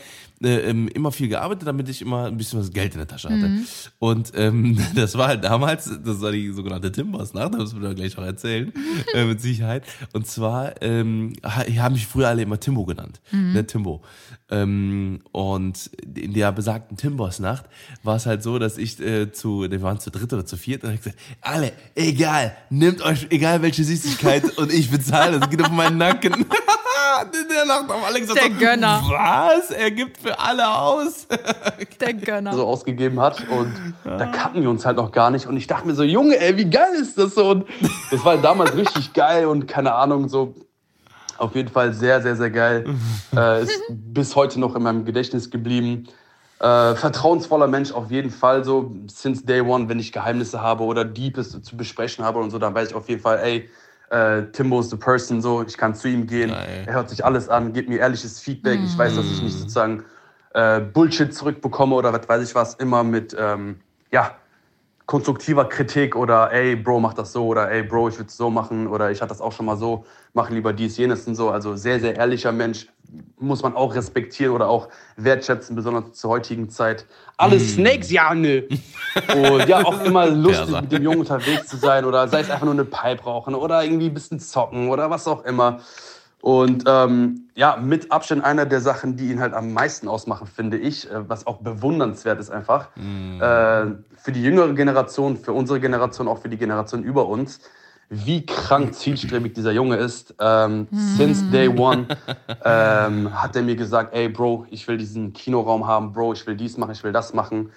äh, ähm, immer viel gearbeitet, damit ich immer ein bisschen was Geld in der Tasche hatte. Mhm. Und ähm, das war halt damals, das war die sogenannte Timbers-Nacht, das müssen wir gleich noch erzählen, äh, mit Sicherheit. Und zwar ähm, ha- haben mich früher alle immer Timbo genannt, Mhm. ne, Timbo. Ähm, und in der besagten Timbers-Nacht war es halt so, dass ich äh, zu, wir waren zu dritt oder zu viert und ich gesagt, alle, egal, nehmt euch, egal welche Süßigkeit und ich bezahle, das geht auf meinen Nacken. In der Nacht haben alle gesagt, Der Gönner. was? Er gibt für alle aus. Der Gönner. so ausgegeben hat. Und da kannten wir uns halt noch gar nicht. Und ich dachte mir so, Junge, ey, wie geil ist das so? Und das war damals richtig geil und keine Ahnung, so auf jeden Fall sehr, sehr, sehr geil. äh, ist bis heute noch in meinem Gedächtnis geblieben. Äh, vertrauensvoller Mensch auf jeden Fall so. Since day one, wenn ich Geheimnisse habe oder Deepes zu besprechen habe und so, dann weiß ich auf jeden Fall, ey, äh, Timbo is the person, so, ich kann zu ihm gehen, er hört sich alles an, gibt mir ehrliches Feedback, ich weiß, dass ich nicht sozusagen äh, Bullshit zurückbekomme oder was weiß ich was, immer mit, ähm, ja, konstruktiver Kritik oder ey, Bro, mach das so oder ey, Bro, ich würde es so machen oder ich hatte das auch schon mal so, mach lieber dies, jenes und so. Also sehr, sehr ehrlicher Mensch, muss man auch respektieren oder auch wertschätzen, besonders zur heutigen Zeit. Alle Snakes, ja, ne. Und ja, auch immer lustig, Perser. mit dem Jungen unterwegs zu sein oder sei es einfach nur eine Pipe rauchen oder irgendwie ein bisschen zocken oder was auch immer. Und ähm, ja, mit Abstand einer der Sachen, die ihn halt am meisten ausmachen, finde ich, äh, was auch bewundernswert ist einfach. Äh, für die jüngere Generation, für unsere Generation, auch für die Generation über uns, wie krank zielstrebig dieser Junge ist. Ähm, Since day one ähm, hat er mir gesagt, ey Bro, ich will diesen Kinoraum haben, Bro, ich will dies machen, ich will das machen.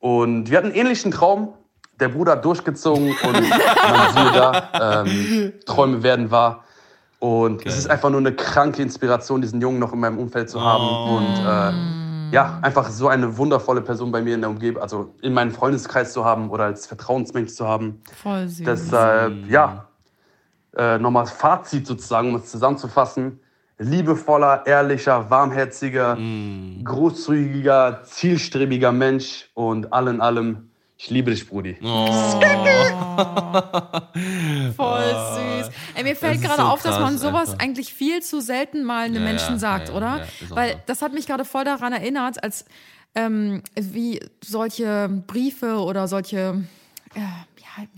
Und wir hatten einen ähnlichen Traum. Der Bruder hat durchgezogen und man siehe da, ähm, Träume werden wahr. Und es ist einfach nur eine kranke Inspiration, diesen Jungen noch in meinem Umfeld zu haben. Und äh, ja, einfach so eine wundervolle Person bei mir in der Umgebung, also in meinem Freundeskreis zu haben oder als Vertrauensmensch zu haben. Voll süß. Deshalb, ja, äh, nochmal Fazit sozusagen, um es zusammenzufassen. Liebevoller, ehrlicher, warmherziger, großzügiger, zielstrebiger Mensch und allen allem, ich liebe dich, Brudi. Voll süß. Ey, mir fällt gerade so auf, dass man sowas einfach. eigentlich viel zu selten mal einem Ja, Menschen ja, sagt, ja, oder? Weil so. das hat mich gerade voll daran erinnert, als ähm, wie solche Briefe oder solche, äh,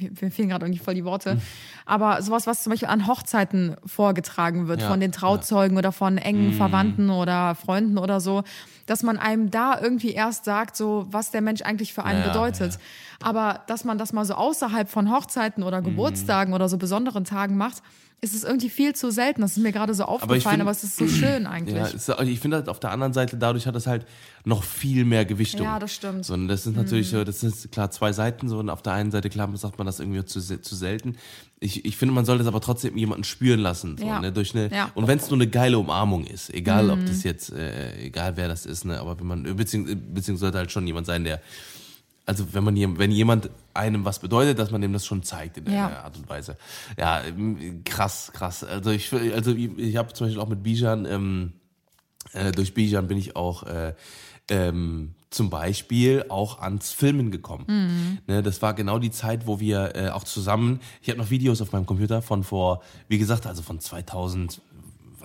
mir, mir fehlen gerade irgendwie voll die Worte, Hm. aber sowas, was zum Beispiel an Hochzeiten vorgetragen wird Ja, von den Trauzeugen oder von engen Mhm. Verwandten oder Freunden oder so, dass man einem da irgendwie erst sagt, so was der Mensch eigentlich für einen Ja, bedeutet. Aber dass man das mal so außerhalb von Hochzeiten Mhm. oder Geburtstagen oder so besonderen Tagen macht, ist es irgendwie viel zu selten. Das ist mir gerade so aufgefallen, aber, find- es ist so schön eigentlich. Ja, ist, ich finde halt auf der anderen Seite, dadurch hat es halt noch viel mehr Gewichtung. Ja, das stimmt. So, und das sind natürlich, Mhm. das sind klar zwei Seiten so und auf der einen Seite klar sagt man das irgendwie zu, zu selten. Ich, ich finde, man sollte es aber trotzdem jemanden spüren lassen. So, Ja. ne, durch eine, Ja. Und wenn es nur eine geile Umarmung ist, egal ob Mhm. das jetzt, äh, egal wer das ist, ne, aber wenn man, beziehungsweise, beziehungsweise sollte halt schon jemand sein, der, also wenn man wenn jemand einem was bedeutet, dass man dem das schon zeigt in Ja. einer Art und Weise. Ja, krass, krass. Also ich, also ich, ich habe zum Beispiel auch mit Bijan, ähm, äh, durch Bijan bin ich auch äh, ähm, zum Beispiel auch ans Filmen gekommen. Mhm. Ne, das war genau die Zeit, wo wir äh, auch zusammen, ich habe noch Videos auf meinem Computer von vor, wie gesagt, also von 2000,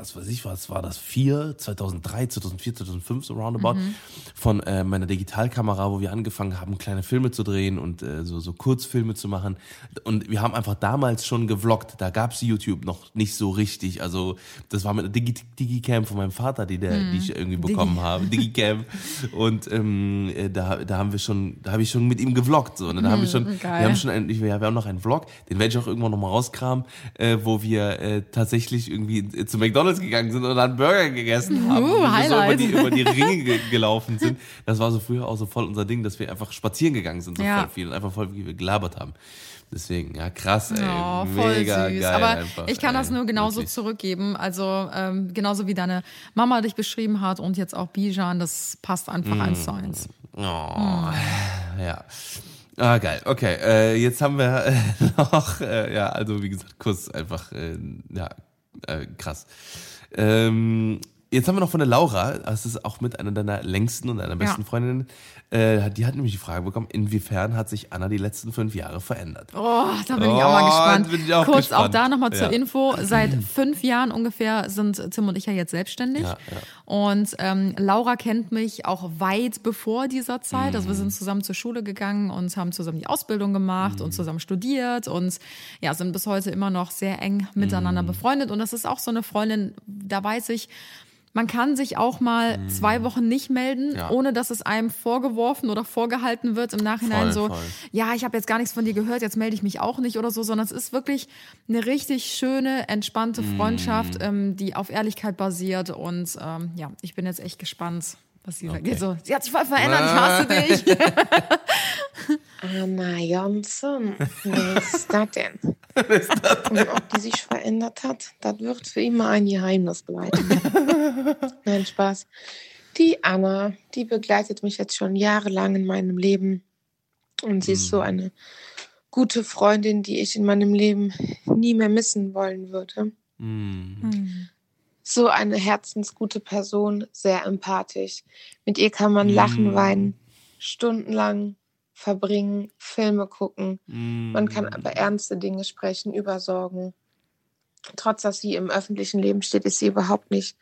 was weiß ich, was war das, 4, 2003, 2004, 2005, so roundabout, Mhm. von äh, meiner Digitalkamera, wo wir angefangen haben, kleine Filme zu drehen und äh, so, so Kurzfilme zu machen. Und wir haben einfach damals schon gevloggt. Da gab's YouTube noch nicht so richtig. Also das war mit einer Digi Digicam von meinem Vater, die, der, Mhm. die ich irgendwie Digi. bekommen habe. Digicam. Und ähm, äh, da, da haben wir schon, da habe ich schon mit ihm gevloggt. So. Ne? Da haben wir schon, Mhm, geil. wir haben schon ein, wir haben noch einen Vlog, den werde ich auch irgendwann nochmal rauskramen, äh, wo wir äh, tatsächlich irgendwie äh, zu McDonalds gegangen sind und dann Burger gegessen haben. Uh, und wir so über die, über die Ringe ge gelaufen sind. Das war so früher auch so voll unser Ding, dass wir einfach spazieren gegangen sind, so Ja. voll viel und einfach voll viel gelabert haben. Deswegen, ja, krass, ey. Oh, voll Mega süß. geil Aber einfach, ich kann das nur genauso Wirklich. zurückgeben. Also ähm, genauso wie deine Mama dich beschrieben hat und jetzt auch Bijan, das passt einfach Mm. eins zu eins. Oh, Mm. ja. Ah, geil. Okay, äh, jetzt haben wir äh, noch, äh, ja, also wie gesagt, Kuss einfach, äh, ja, äh, krass. Ähm, jetzt haben wir noch von der Laura, das ist auch mit einer deiner längsten und deiner besten Ja. Freundinnen, äh, die hat nämlich die Frage bekommen, inwiefern hat sich Anna die letzten fünf Jahre verändert? Oh, da bin ich auch mal Oh, gespannt. auch Kurz gespannt. auch da nochmal zur Ja. Info. Seit fünf Jahren ungefähr sind Tim und ich ja jetzt selbstständig. Ja. Und ähm, Laura kennt mich auch weit bevor dieser Zeit. Also wir Mhm. sind zusammen zur Schule gegangen und haben zusammen die Ausbildung gemacht Mhm. und zusammen studiert und ja, sind bis heute immer noch sehr eng miteinander Mhm. befreundet. Und das ist auch so eine Freundin, da weiß ich, man kann sich auch mal zwei Wochen nicht melden, Mhm. Ja. ohne dass es einem vorgeworfen oder vorgehalten wird im Nachhinein Voll, so, voll. ja, ich habe jetzt gar nichts von dir gehört, jetzt melde ich mich auch nicht oder so, sondern es ist wirklich eine richtig schöne, entspannte Mm. Freundschaft, ähm, die auf Ehrlichkeit basiert. Und ähm, ja, ich bin jetzt echt gespannt, was sie sagt. So, sie hat sich voll verändert, ich hasse dich. Anna Johnson, wer ist das denn? Und ob die sich verändert hat, das wird für immer ein Geheimnis bleiben. Nein, Spaß. Die Anna, die begleitet mich jetzt schon jahrelang in meinem Leben. Und sie ist so eine gute Freundin, die ich in meinem Leben nie mehr missen wollen würde. Mm. So eine herzensgute Person, sehr empathisch. Mit ihr kann man lachen, weinen, stundenlang verbringen, Filme gucken. Mm. Man kann über ernste Dinge sprechen, über Sorgen. Trotz dass sie im öffentlichen Leben steht, ist sie überhaupt nicht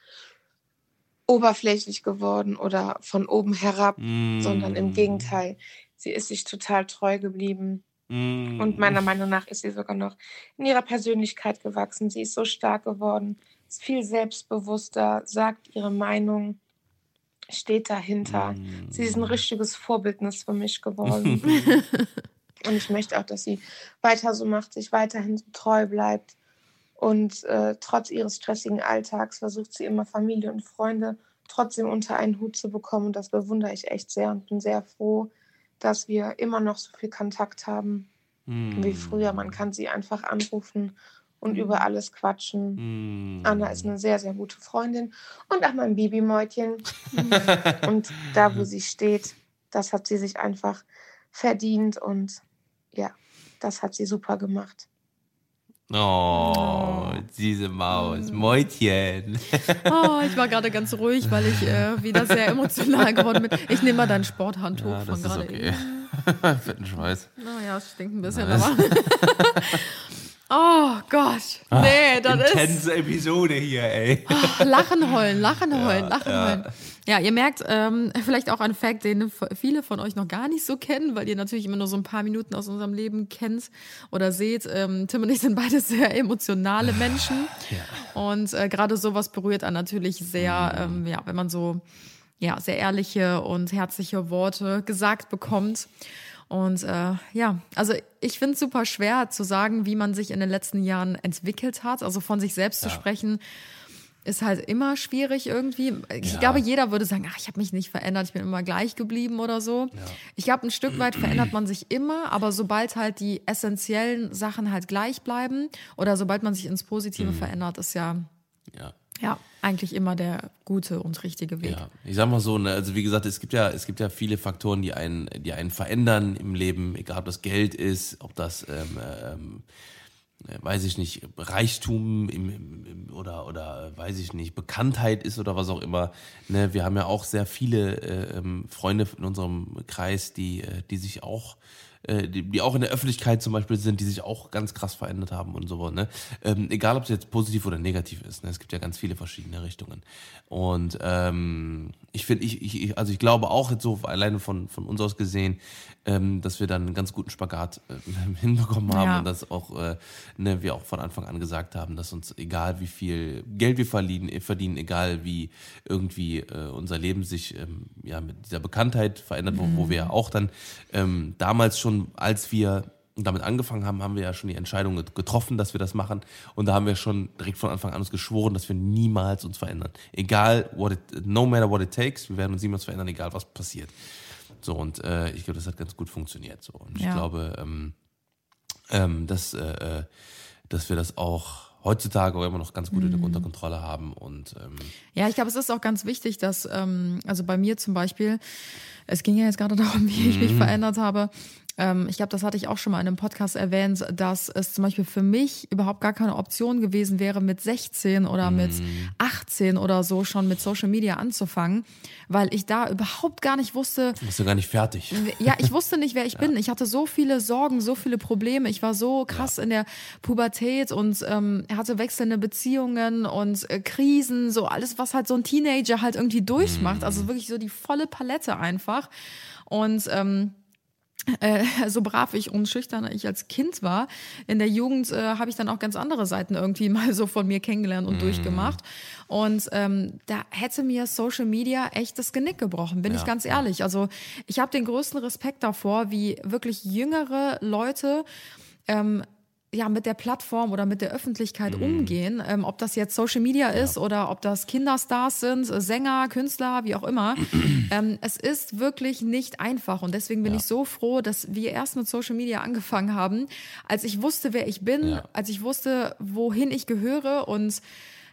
oberflächlich geworden oder von oben herab, Mm. sondern im Gegenteil. Sie ist sich total treu geblieben. Mm. Und meiner Meinung nach ist sie sogar noch in ihrer Persönlichkeit gewachsen. Sie ist so stark geworden, ist viel selbstbewusster, sagt ihre Meinung, steht dahinter. Sie ist ein richtiges Vorbildnis für mich geworden. Und ich möchte auch, dass sie weiter so macht, sich weiterhin so treu bleibt. Und äh, trotz ihres stressigen Alltags versucht sie immer Familie und Freunde trotzdem unter einen Hut zu bekommen. Und das bewundere ich echt sehr und bin sehr froh, dass wir immer noch so viel Kontakt haben Hm. wie früher. Man kann sie einfach anrufen und über alles quatschen. Hm. Anna ist eine sehr, sehr gute Freundin und auch mein Babymäutchen. und da, wo sie steht, das hat sie sich einfach verdient und ja, das hat sie super gemacht. Oh, diese Maus, Mäutchen. Oh, ich war gerade ganz ruhig, weil ich äh, wieder sehr emotional geworden bin. Ich nehme mal dein Sporthandtuch Ja, das von ist gerade okay. eben. Fetten Schweiß. Naja, es stinkt ein bisschen, Nice. aber. oh Gott. Nee, das ist. Intense Episode hier, ey. Oh, lachen heulen, lachen heulen, lachen ja. heulen. Ja, ihr merkt, ähm, vielleicht auch ein Fact, den viele von euch noch gar nicht so kennen, weil ihr natürlich immer nur so ein paar Minuten aus unserem Leben kennt oder seht. Ähm, Tim und ich sind beide sehr emotionale Menschen. Und äh, gerade sowas berührt einen natürlich sehr, ähm, ja, wenn man so ja, sehr ehrliche und herzliche Worte gesagt bekommt. Und äh, ja, also ich finde es super schwer zu sagen, wie man sich in den letzten Jahren entwickelt hat. Also von sich selbst zu sprechen, ist halt immer schwierig irgendwie. Ich Ja. glaube, jeder würde sagen, ach, ich habe mich nicht verändert, ich bin immer gleich geblieben oder so. Ich glaube, ein Stück weit verändert man sich immer, aber sobald halt die essentiellen Sachen halt gleich bleiben oder sobald man sich ins Positive verändert, ist ja, Ja. Ja eigentlich immer der gute und richtige Weg. Ja, ich sag mal so, ne, also wie gesagt, es gibt ja, es gibt ja viele Faktoren, die einen, die einen verändern im Leben, egal ob das Geld ist, ob das, ähm, ähm, äh, weiß ich nicht, Reichtum im, im, im, oder, oder äh, weiß ich nicht, Bekanntheit ist oder was auch immer. Ne, wir haben ja auch sehr viele äh, ähm, Freunde in unserem Kreis, die, äh, die sich auch die, die auch in der Öffentlichkeit zum Beispiel sind, die sich auch ganz krass verändert haben und so. Ne? Ähm, egal, ob es jetzt positiv oder negativ ist. Ne? Es gibt ja ganz viele verschiedene Richtungen. Und ähm, ich finde, ich, ich- also ich glaube auch jetzt so alleine von, von uns aus gesehen, ähm, dass wir dann einen ganz guten Spagat äh, hinbekommen haben Ja. und dass auch äh, ne, wir auch von Anfang an gesagt haben, dass uns egal wie viel Geld wir verdienen, verdienen egal wie irgendwie äh, unser Leben sich ähm, ja mit dieser Bekanntheit verändert, wo, wo wir ja auch dann ähm, damals schon, als wir damit angefangen haben, haben wir ja schon die Entscheidung get- getroffen, dass wir das machen. Und da haben wir schon direkt von Anfang an uns geschworen, dass wir niemals uns verändern. Egal, what it, no matter what it takes, wir werden uns niemals verändern, egal was passiert. So, und äh, ich glaube, das hat ganz gut funktioniert. So. Und ich Ja. glaube, ähm, ähm, dass, äh, äh, dass wir das auch heutzutage auch immer noch ganz gut Mhm. unter Kontrolle haben. Und ähm, Ja, ich glaube, es ist auch ganz wichtig, dass, ähm, also bei mir zum Beispiel, es ging ja jetzt gerade darum, wie ich mich Mhm. verändert habe. Ähm, ich glaube, das hatte ich auch schon mal in einem Podcast erwähnt, dass es zum Beispiel für mich überhaupt gar keine Option gewesen wäre, mit 16 oder mit Mhm. 18 oder so schon mit Social Media anzufangen, weil ich da überhaupt gar nicht wusste, du bist ja gar nicht fertig. ja, ich wusste nicht, wer ich bin. Ich hatte so viele Sorgen, so viele Probleme. Ich war so krass in der Pubertät und ähm, hatte wechselnde Beziehungen und äh, Krisen, so alles, was halt so ein Teenager halt irgendwie durchmacht. Also wirklich so die volle Palette einfach. Und ähm, äh, so brav ich und schüchtern ich als Kind war, in der Jugend äh, habe ich dann auch ganz andere Seiten irgendwie mal so von mir kennengelernt und durchgemacht. Und ähm, da hätte mir Social Media echt das Genick gebrochen, bin Ja, ich ganz ehrlich. Also ich habe den größten Respekt davor, wie wirklich jüngere Leute ähm, ja, mit der Plattform oder mit der Öffentlichkeit Mhm. umgehen, ähm, ob das jetzt Social Media ist oder ob das Kinderstars sind, äh, Sänger, Künstler, wie auch immer. ähm, es ist wirklich nicht einfach und deswegen bin ich so froh, dass wir erst mit Social Media angefangen haben, als ich wusste, wer ich bin, Ja. als ich wusste, wohin ich gehöre und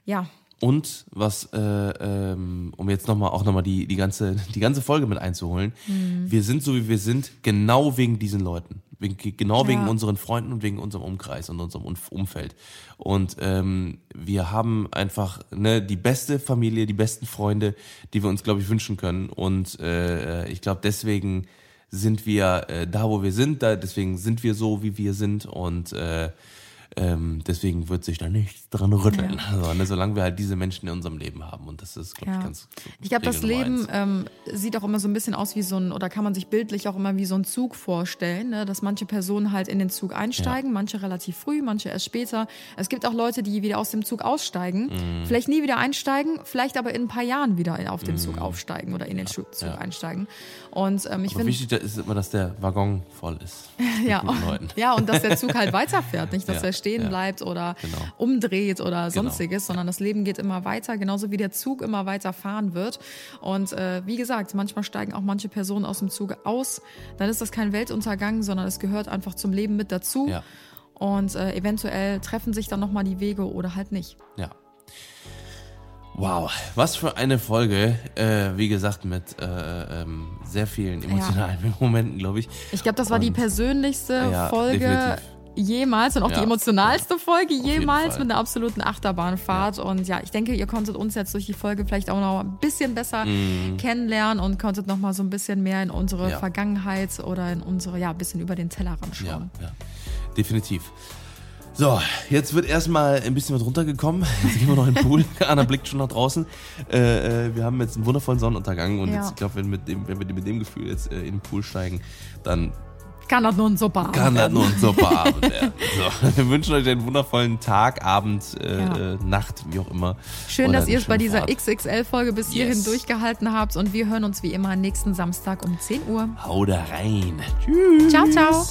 ja, Und was, äh, ähm, um jetzt nochmal auch nochmal die, die, ganze, die ganze Folge mit einzuholen, Mhm. wir sind so wie wir sind, genau wegen diesen Leuten. Wegen, genau wegen Ja. unseren Freunden und wegen unserem Umkreis und unserem Umf- Umfeld. Und ähm, wir haben einfach ne, die beste Familie, die besten Freunde, die wir uns, glaube ich, wünschen können. Und äh, ich glaube, deswegen sind wir äh, da, wo wir sind, da, deswegen sind wir so, wie wir sind. Und äh, Ähm, deswegen wird sich da nichts dran rütteln. Also, ne, solange wir halt diese Menschen in unserem Leben haben. Und das ist, glaube Ja. ich, ganz. Ich glaube, das Leben ähm, sieht auch immer so ein bisschen aus wie so ein, oder kann man sich bildlich auch immer wie so ein Zug vorstellen, ne? dass manche Personen halt in den Zug einsteigen, manche relativ früh, manche erst später. Es gibt auch Leute, die wieder aus dem Zug aussteigen, Mhm. vielleicht nie wieder einsteigen, vielleicht aber in ein paar Jahren wieder auf den Zug Mhm. aufsteigen oder in den Zug ja. einsteigen. Und ähm, ich finde, wichtig ist immer, dass der Waggon voll ist. Ja, Leuten. ja, und dass der Zug halt weiterfährt, nicht, dass Ja, er stehen ja. bleibt oder Genau. umdreht oder Genau, sonstiges, sondern das Leben geht immer weiter, genauso wie der Zug immer weiter fahren wird. Und äh, wie gesagt, manchmal steigen auch manche Personen aus dem Zug aus. Dann ist das kein Weltuntergang, sondern es gehört einfach zum Leben mit dazu. Ja. Und äh, eventuell treffen sich dann nochmal die Wege oder halt nicht. Ja. Wow, was für eine Folge. Äh, wie gesagt, mit äh, ähm, sehr vielen emotionalen Momenten, glaube ich. Ich glaube, das war die Und- persönlichste Ja, Folge definitiv. Jemals und auch die Ja. emotionalste Folge jemals mit einer absoluten Achterbahnfahrt. Und ja, ich denke, ihr konntet uns jetzt durch die Folge vielleicht auch noch ein bisschen besser Mhm. kennenlernen und konntet noch mal so ein bisschen mehr in unsere Ja. Vergangenheit oder in unsere, ja, ein bisschen über den Tellerrand schauen. Ja, ja, definitiv. So, jetzt wird erstmal ein bisschen was runtergekommen. Jetzt gehen wir noch in den Pool. Anna blickt schon nach draußen. Äh, äh, wir haben jetzt einen wundervollen Sonnenuntergang und Ja. jetzt, ich glaube, wenn, wenn wir mit dem Gefühl jetzt äh, in den Pool steigen, dann kann das nun so Abend Kann das nun so Abend werden. So, wir wünschen euch einen wundervollen Tag, Abend, äh, ja. Äh, Nacht, wie auch immer. Schön, dass ihr es bei dieser XXL-Folge bis yes. hierhin durchgehalten habt und wir hören uns wie immer nächsten Samstag um 10 Uhr. Hau da rein. Tschüss. Ciao, ciao.